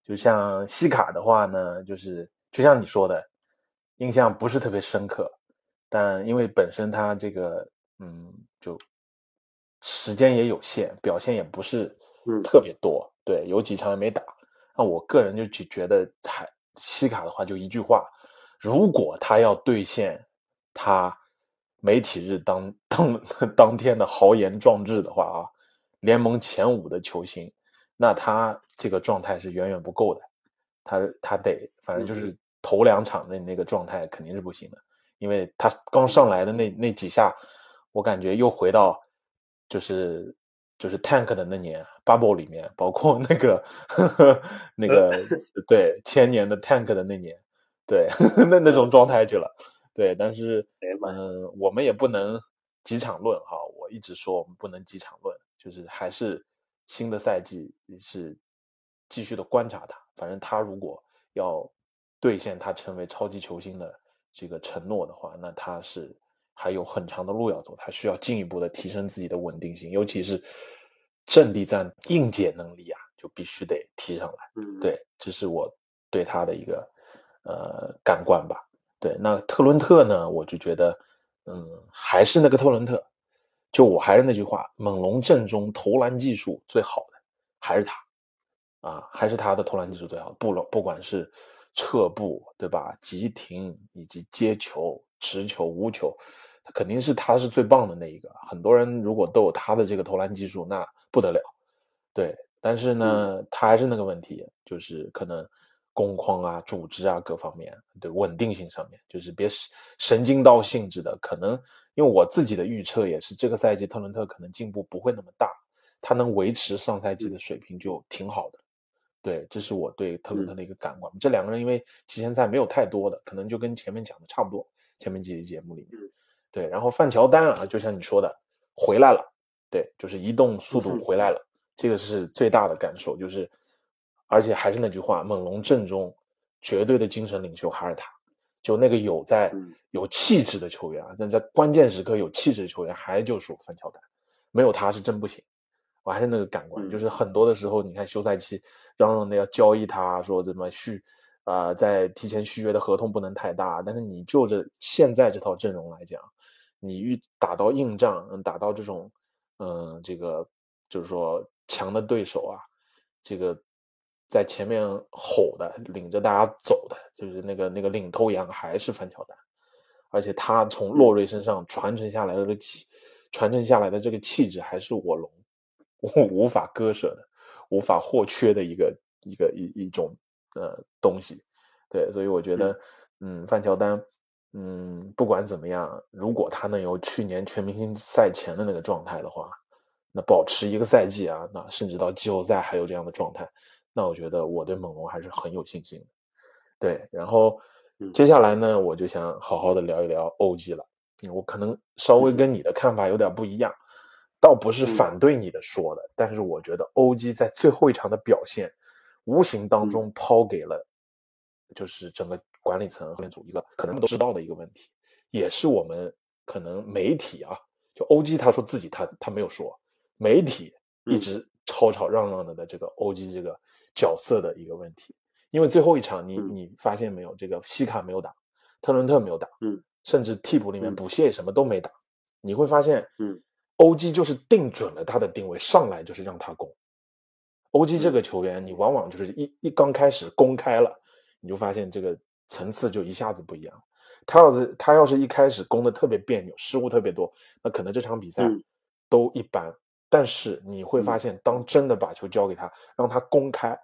就像西卡的话呢，就是就像你说的，印象不是特别深刻，但因为本身他这个嗯就时间也有限，表现也不是嗯。特别多，对，有几场也没打。那我个人就觉觉得，还西卡的话就一句话：如果他要兑现他媒体日当 当当天的豪言壮志的话啊，联盟前五的球星，那他这个状态是远远不够的。他他得反正就是头两场的那个状态肯定是不行的，因为他刚上来的那那几下，我感觉又回到就是就是 Tank 的那年 Bubble 里面，包括那个呵呵 那个对千年的 Tank 的那年，对 那那种状态去了。对，但是嗯，我们也不能几场论哈，我一直说我们不能几场论，就是还是新的赛季是继续的观察他。反正他如果要兑现他成为超级球星的这个承诺的话，那他是还有很长的路要走，他需要进一步的提升自己的稳定性，尤其是阵地战应解能力啊，就必须得提上来。嗯，对，这是我对他的一个呃感官吧。对，那特伦特呢，我就觉得，嗯，还是那个特伦特，就我还是那句话，猛龙阵中投篮技术最好的还是他。啊，还是他的投篮技术最好，不不管是撤步，对吧？急停以及接球、持球、无球，他肯定是他是最棒的那一个。很多人如果都有他的这个投篮技术，那不得了。对，但是呢，他还是那个问题，就是可能攻框啊、组织啊各方面，对稳定性上面，就是别神经刀性质的。可能因为我自己的预测也是，这个赛季特伦特可能进步不会那么大，他能维持上赛季的水平就挺好的。对，这是我对特伦特的一个感官。这两个人因为季前赛没有太多的，可能就跟前面讲的差不多。前面几期节目里面，对，然后范乔丹啊，就像你说的，回来了，对，就是移动速度回来了，这个是最大的感受。就是，而且还是那句话，猛龙阵中绝对的精神领袖还是他，就那个有在有气质的球员啊，但在关键时刻有气质的球员，还就属范乔丹，没有他是真不行。我还是那个感官，就是很多的时候，你看休赛期嚷嚷的要交易他，说怎么续，啊，在提前续约的合同不能太大。但是你就着现在这套阵容来讲，你遇打到硬仗，打到这种，嗯，这个就是说强的对手啊，这个在前面吼的，领着大家走的，就是那个那个领头羊还是范乔丹，而且他从洛瑞身上传承下来的气，传承下来的这个气质还是我龙。无无法割舍的、无法或缺的一个一个一一种呃东西，对，所以我觉得，嗯，范乔丹，嗯，不管怎么样，如果他能有去年全明星赛前的那个状态的话，那保持一个赛季啊，那甚至到季后赛还有这样的状态，那我觉得我对猛龙还是很有信心的。对，然后接下来呢，我就想好好的聊一聊 OG 了，我可能稍微跟你的看法有点不一样。倒不是反对你的说的，但是我觉得 OG 在最后一场的表现，无形当中抛给了，就是整个管理层和组一个可能都知道的一个问题，也是我们可能媒体啊，就 OG 他说自己他他没有说，媒体一直吵吵嚷嚷的的这个 OG 这个角色的一个问题，因为最后一场你你发现没有，这个西卡没有打，特伦特没有打，嗯，甚至替补里面补谢什么都没打，你会发现，嗯。OG 就是定准了他的定位，上来就是让他攻。OG 这个球员，你往往就是一一刚开始公开了，你就发现这个层次就一下子不一样。他要是他要是一开始攻的特别别扭，失误特别多，那可能这场比赛都一般。但是你会发现，当真的把球交给他，让他公开，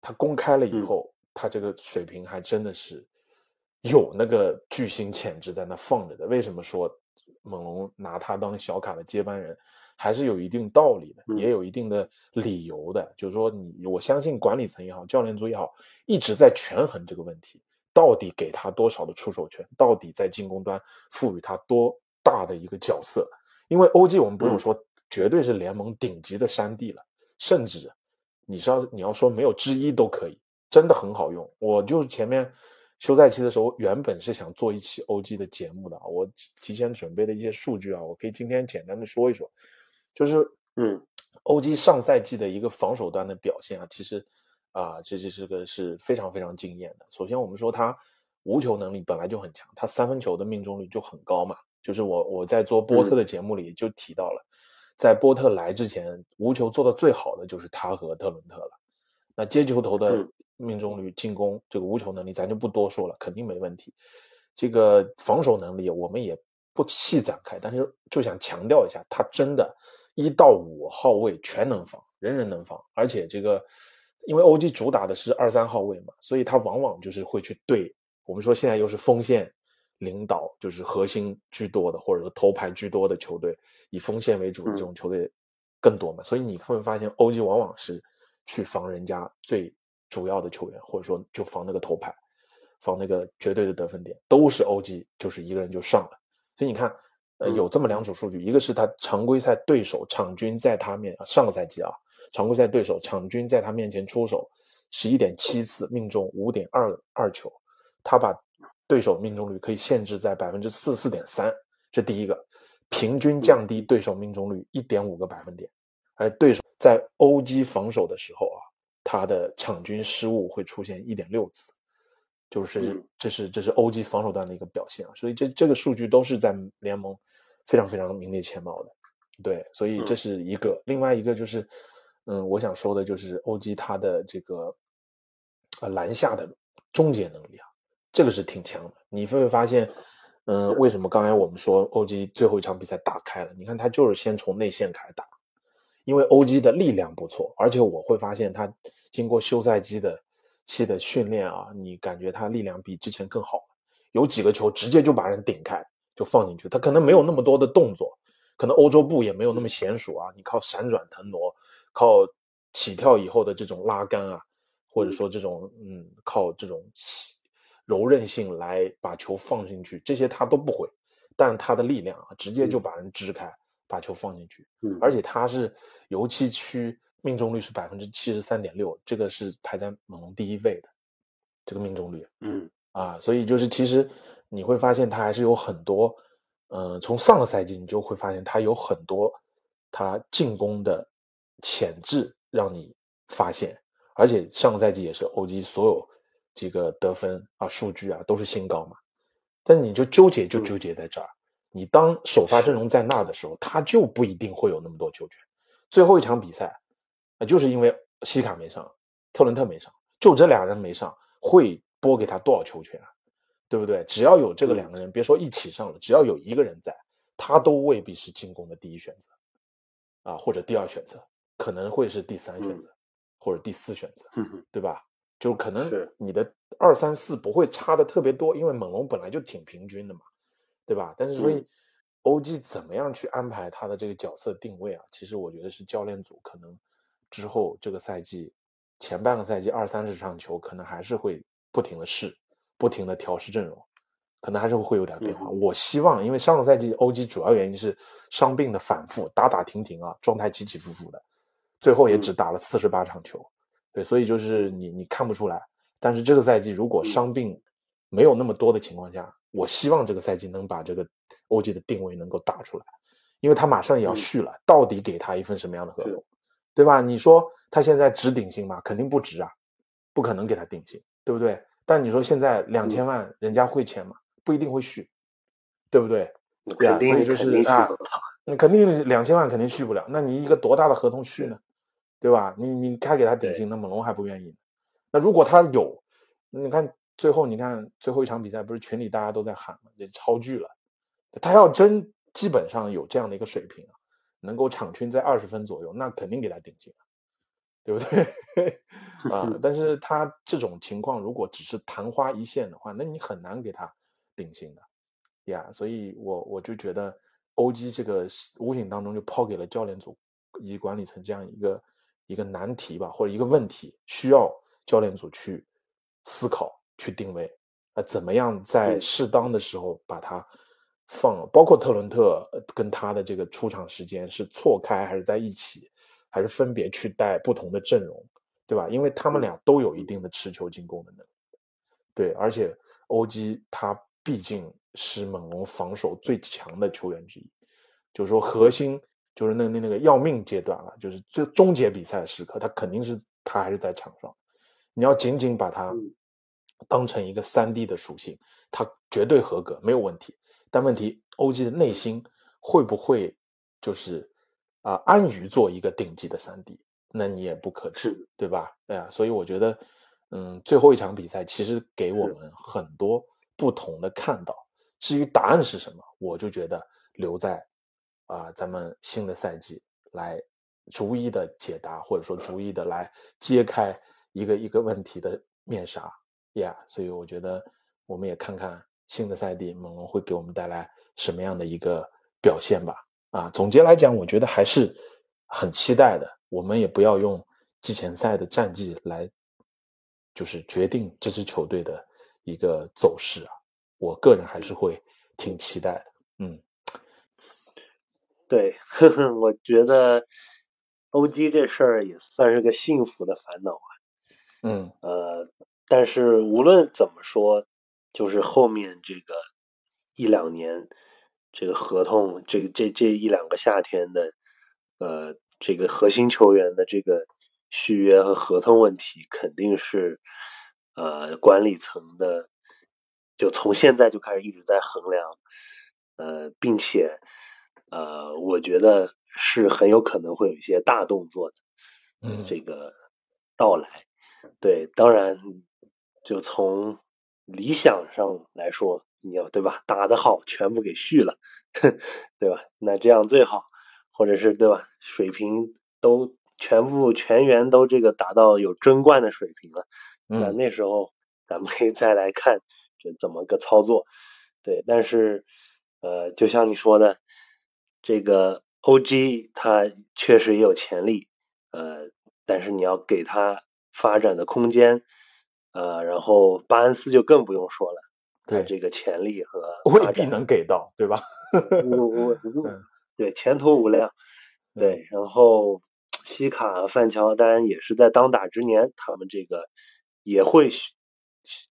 他公开了以后，他这个水平还真的是有那个巨星潜质在那放着的。为什么说？猛龙拿他当小卡的接班人，还是有一定道理的，也有一定的理由的。就是说，你我相信管理层也好，教练组也好，一直在权衡这个问题：到底给他多少的出手权，到底在进攻端赋予他多大的一个角色。因为 OG 我们不用说，绝对是联盟顶级的山地了，甚至你是要你要说没有之一都可以，真的很好用。我就前面。休赛期的时候，原本是想做一期 OG 的节目的，我提前准备的一些数据啊，我可以今天简单的说一说，就是，嗯，OG 上赛季的一个防守端的表现啊，其实啊，这这是个是非常非常惊艳的。首先，我们说他无球能力本来就很强，他三分球的命中率就很高嘛，就是我我在做波特的节目里就提到了，在波特来之前，无球做的最好的就是他和特伦特了。那接球头的命中率、进攻这个无球能力，咱就不多说了，肯定没问题。这个防守能力我们也不细展开，但是就想强调一下，他真的，一到五号位全能防，人人能防，而且这个，因为 OG 主打的是二三号位嘛，所以他往往就是会去对我们说现在又是锋线领导，就是核心居多的，或者说头牌居多的球队，以锋线为主的这种球队更多嘛，所以你会发现 OG 往往是去防人家最主要的球员，或者说就防那个头牌。防那个绝对的得分点都是 OG，就是一个人就上了。所以你看，呃，有这么两组数据，一个是他常规赛对手场均在他面上个赛季啊，常规赛对手场均在他面前出手十一点七次，命中五点二二球，他把对手命中率可以限制在百分之四四点三，这第一个，平均降低对手命中率一点五个百分点，而对手在 OG 防守的时候啊，他的场均失误会出现一点六次。就是这是这是欧击防守端的一个表现啊，所以这这个数据都是在联盟非常非常名列前茅的，对，所以这是一个。另外一个就是，嗯，我想说的就是欧击他的这个呃篮下的终结能力啊，这个是挺强的。你会发现，嗯，为什么刚才我们说 OG 最后一场比赛打开了？你看他就是先从内线开始打，因为 OG 的力量不错，而且我会发现他经过休赛期的。期的训练啊，你感觉他力量比之前更好，有几个球直接就把人顶开，就放进去。他可能没有那么多的动作，可能欧洲步也没有那么娴熟啊。你靠闪转腾挪，靠起跳以后的这种拉杆啊，或者说这种嗯，靠这种柔韧性来把球放进去，这些他都不会。但他的力量啊，直接就把人支开，把球放进去。嗯，而且他是油漆区。命中率是百分之七十三点六，这个是排在猛龙第一位的，这个命中率，嗯啊，所以就是其实你会发现他还是有很多，嗯，从上个赛季你就会发现他有很多他进攻的潜质让你发现，而且上个赛季也是欧 g 所有几个得分啊数据啊都是新高嘛，但你就纠结就纠结在这儿，你当首发阵容在那的时候，他就不一定会有那么多球权，最后一场比赛。啊，就是因为西卡没上，特伦特没上，就这俩人没上，会拨给他多少球权啊？对不对？只要有这个两个人，别说一起上了，只要有一个人在，他都未必是进攻的第一选择，啊，或者第二选择，可能会是第三选择，或者第四选择，对吧？就可能你的二三四不会差的特别多，因为猛龙本来就挺平均的嘛，对吧？但是所以 OG 怎么样去安排他的这个角色定位啊？其实我觉得是教练组可能。之后这个赛季前半个赛季二三十场球，可能还是会不停的试，不停的调试阵容，可能还是会有点变化。我希望，因为上个赛季 OG 主要原因是伤病的反复，打打停停啊，状态起起伏伏的，最后也只打了四十八场球。对，所以就是你你看不出来。但是这个赛季如果伤病没有那么多的情况下，我希望这个赛季能把这个 OG 的定位能够打出来，因为他马上也要续了，到底给他一份什么样的合同？对吧？你说他现在值顶薪吗？肯定不值啊，不可能给他顶薪，对不对？但你说现在两千万，人家会签吗？不一定会续，对不对？对啊，所以就是啊，你肯定两千万肯定续不了。那你一个多大的合同续呢？对吧？你你开给他顶薪，那猛龙还不愿意。那如果他有，你看最后你看最后一场比赛，不是群里大家都在喊超巨了。他要真基本上有这样的一个水平啊。能够场均在二十分左右，那肯定给他顶薪了，对不对？啊，但是他这种情况如果只是昙花一现的话，那你很难给他顶薪的呀。所以我我就觉得欧 g 这个无形当中就抛给了教练组以及管理层这样一个一个难题吧，或者一个问题，需要教练组去思考、去定位，啊，怎么样在适当的时候把它。放包括特伦特跟他的这个出场时间是错开还是在一起，还是分别去带不同的阵容，对吧？因为他们俩都有一定的持球进攻的能力，对，而且欧基他毕竟是猛龙防守最强的球员之一，就是说核心就是那那那个要命阶段了，就是最终结比赛的时刻，他肯定是他还是在场上，你要仅仅把他当成一个三 D 的属性，他绝对合格，没有问题。但问题，OG 的内心会不会就是啊安于做一个顶级的三 D，那你也不可知，对吧？对啊，所以我觉得，嗯，最后一场比赛其实给我们很多不同的看到。至于答案是什么，我就觉得留在啊咱们新的赛季来逐一的解答，或者说逐一的来揭开一个一个问题的面纱呀。所以我觉得我们也看看新的赛季猛龙会给我们带来什么样的一个表现吧。啊，总结来讲，我觉得还是很期待的。我们也不要用季前赛的战绩来，就是决定这支球队的一个走势啊。我个人还是会挺期待的。嗯，对，呵呵，我觉得 OG 这事儿也算是个幸福的烦恼啊。嗯，呃，但是无论怎么说，就是后面这个一两年，这个合同，这个这这一两个夏天的，呃，这个核心球员的这个续约和合同问题，肯定是呃管理层的，就从现在就开始一直在衡量，呃，并且呃，我觉得是很有可能会有一些大动作的，嗯这个到来。对，当然，就从理想上来说，你要对吧？打得好，全部给续了，对吧？那这样最好，或者是对吧？水平都全部全员都这个达到有争冠的水平了，那嗯那时候咱们可以再来看这怎么个操作。对，但是呃，就像你说的，这个 OG 他确实也有潜力，呃，但是你要给他发展的空间，呃，然后巴恩斯就更不用说了，他对这个潜力和 未必能给到，对吧？我我嗯对前途无量，对，然后西卡、范乔丹也是在当打之年，他们这个也会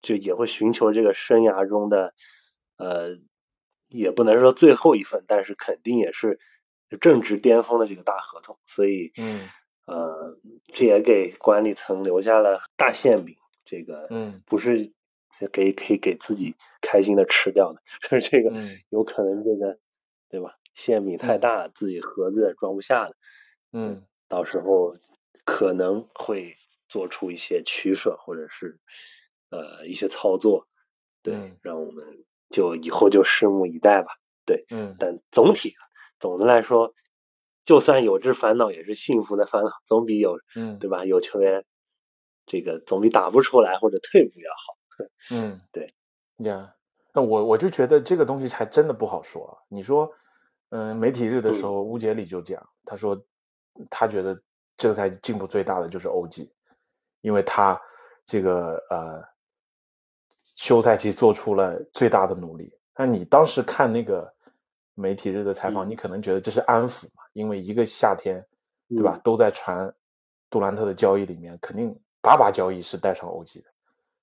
就也会寻求这个生涯中的呃，也不能说最后一份，但是肯定也是正值巅峰的这个大合同，所以嗯。呃，这也给管理层留下了大馅饼，这个嗯。不是给可以给自己开心的吃掉的，是 这个嗯。有可能这个对吧？馅饼太嗯。大，自己盒子也装不下了，嗯。到时候可能会做出一些取舍，或者是呃一些操作，对，嗯。让我们就以后就拭目以待吧。对，嗯但总体总的来说，就算有这烦恼，也是幸福的烦恼，总比有嗯对吧？有球员这个总比打不出来或者退步要好。嗯，对呀，那我我就觉得这个东西还真的不好说啊。你说，嗯，媒体日的时候，乌杰里就讲，他说他觉得这个赛季进步最大的就是欧 g 因为他这个呃休赛期做出了最大的努力。那你当时看那个媒体日的采访，嗯你可能觉得这是安抚嘛，因为一个夏天，对吧，嗯都在传杜兰特的交易里面，肯定把把交易是带上 OG 的。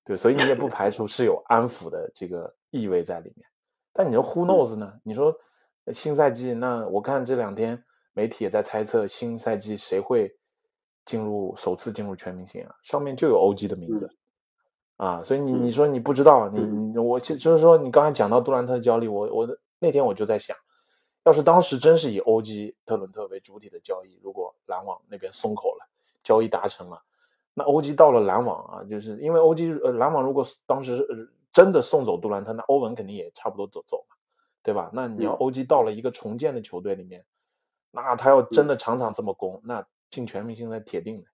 对，所以你也不排除是有安抚的这个意味在里面。但你说 who knows 呢？你说呃新赛季，那我看这两天媒体也在猜测新赛季谁会进入首次进入全明星啊，上面就有 OG 的名字、啊，所以你你说你不知道，你你我其就是说你刚才讲到杜兰特的交易，我我那天我就在想，要是当时真是以 OG 特伦特为主体的交易，如果篮网那边松口了，交易达成了。那 OG 到了篮网啊，就是因为 OG 呃篮网如果当时呃真的送走杜兰特，那欧文肯定也差不多走走嘛，对吧？那你要嗯 OG 到了一个重建的球队里面，那他要真的场场这么攻，那进全明星赛铁定的，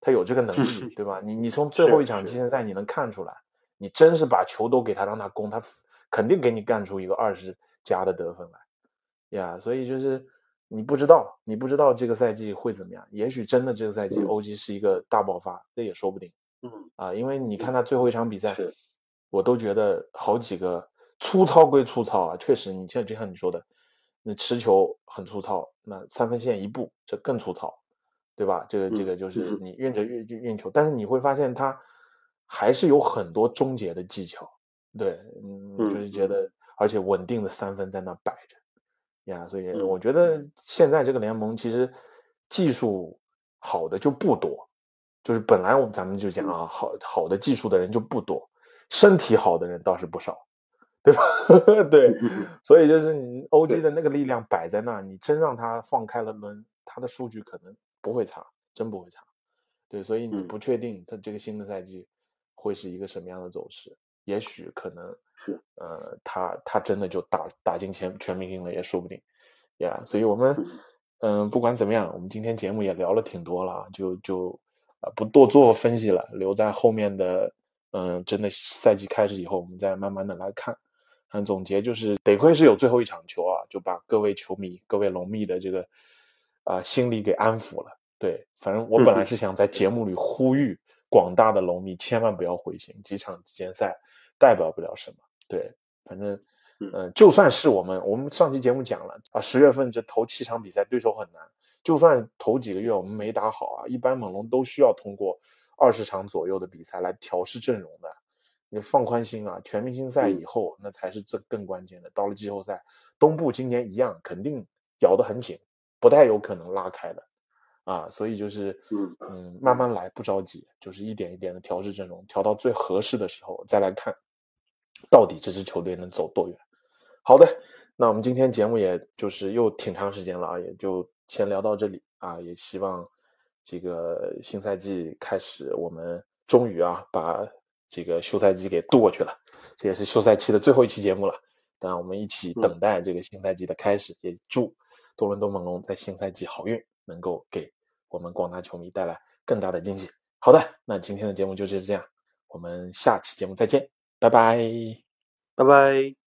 他有这个能力，对吧？你你从最后一场季前赛你能看出来，你真是把球都给他让他攻，他肯定给你干出一个二十加的得分来呀。所以就是你不知道，你不知道这个赛季会怎么样，也许真的这个赛季嗯 OG 是一个大爆发，这也说不定嗯，啊。因为你看他最后一场比赛，我都觉得好几个粗糙归粗糙啊，确实，你像就像你说的，那持球很粗糙，那三分线一步这更粗糙，对吧？这个这嗯个就是嗯你运着运运运球，但是你会发现他还是有很多终结的技巧，对，嗯，嗯就是觉得而且稳定的三分在那摆着呀，所以嗯我觉得。现在这个联盟其实技术好的就不多，就是本来我们咱们就讲啊，好好的技术的人就不多，身体好的人倒是不少，对吧？对，所以就是你 OG 的那个力量摆在那，你真让他放开了抡，他的数据可能不会差，真不会差。对，所以你不确定他这个新的赛季会是一个什么样的走势，也许可能是呃，他他真的就打打进全全明星了也说不定，呀，所以我们嗯，不管怎么样，我们今天节目也聊了挺多了，就就啊不多做分析了，留在后面的嗯，真的赛季开始以后，我们再慢慢的来看。嗯，总结就是得亏是有最后一场球啊，就把各位球迷、各位龙迷的这个啊心理给安抚了。对，反正我本来是想在节目里呼吁广大的龙迷千万不要灰心，几场季前赛代表不了什么。对，反正嗯，就算是我们，我们上期节目讲了啊，十月份这头七场比赛对手很难，就算头几个月我们没打好啊，一般猛龙都需要通过二十场左右的比赛来调试阵容的。你放宽心啊，全明星赛以后那才是这更关键的。到了季后赛，东部今年一样肯定咬得很紧，不太有可能拉开的。啊，所以就是嗯嗯，慢慢来，不着急，就是一点一点的调试阵容，调到最合适的时候再来看，到底这支球队能走多远。好的，那我们今天节目也就是又挺长时间了啊，也就先聊到这里啊。也希望这个新赛季开始，我们终于啊把这个休赛季给度过去了，这也是休赛期的最后一期节目了。那，我们一起等待这个新赛季的开始，也祝多伦多猛龙在新赛季好运，能够给。我们广大球迷带来更大的惊喜。好的，那今天的节目就是这样，我们下期节目再见，拜拜，拜拜。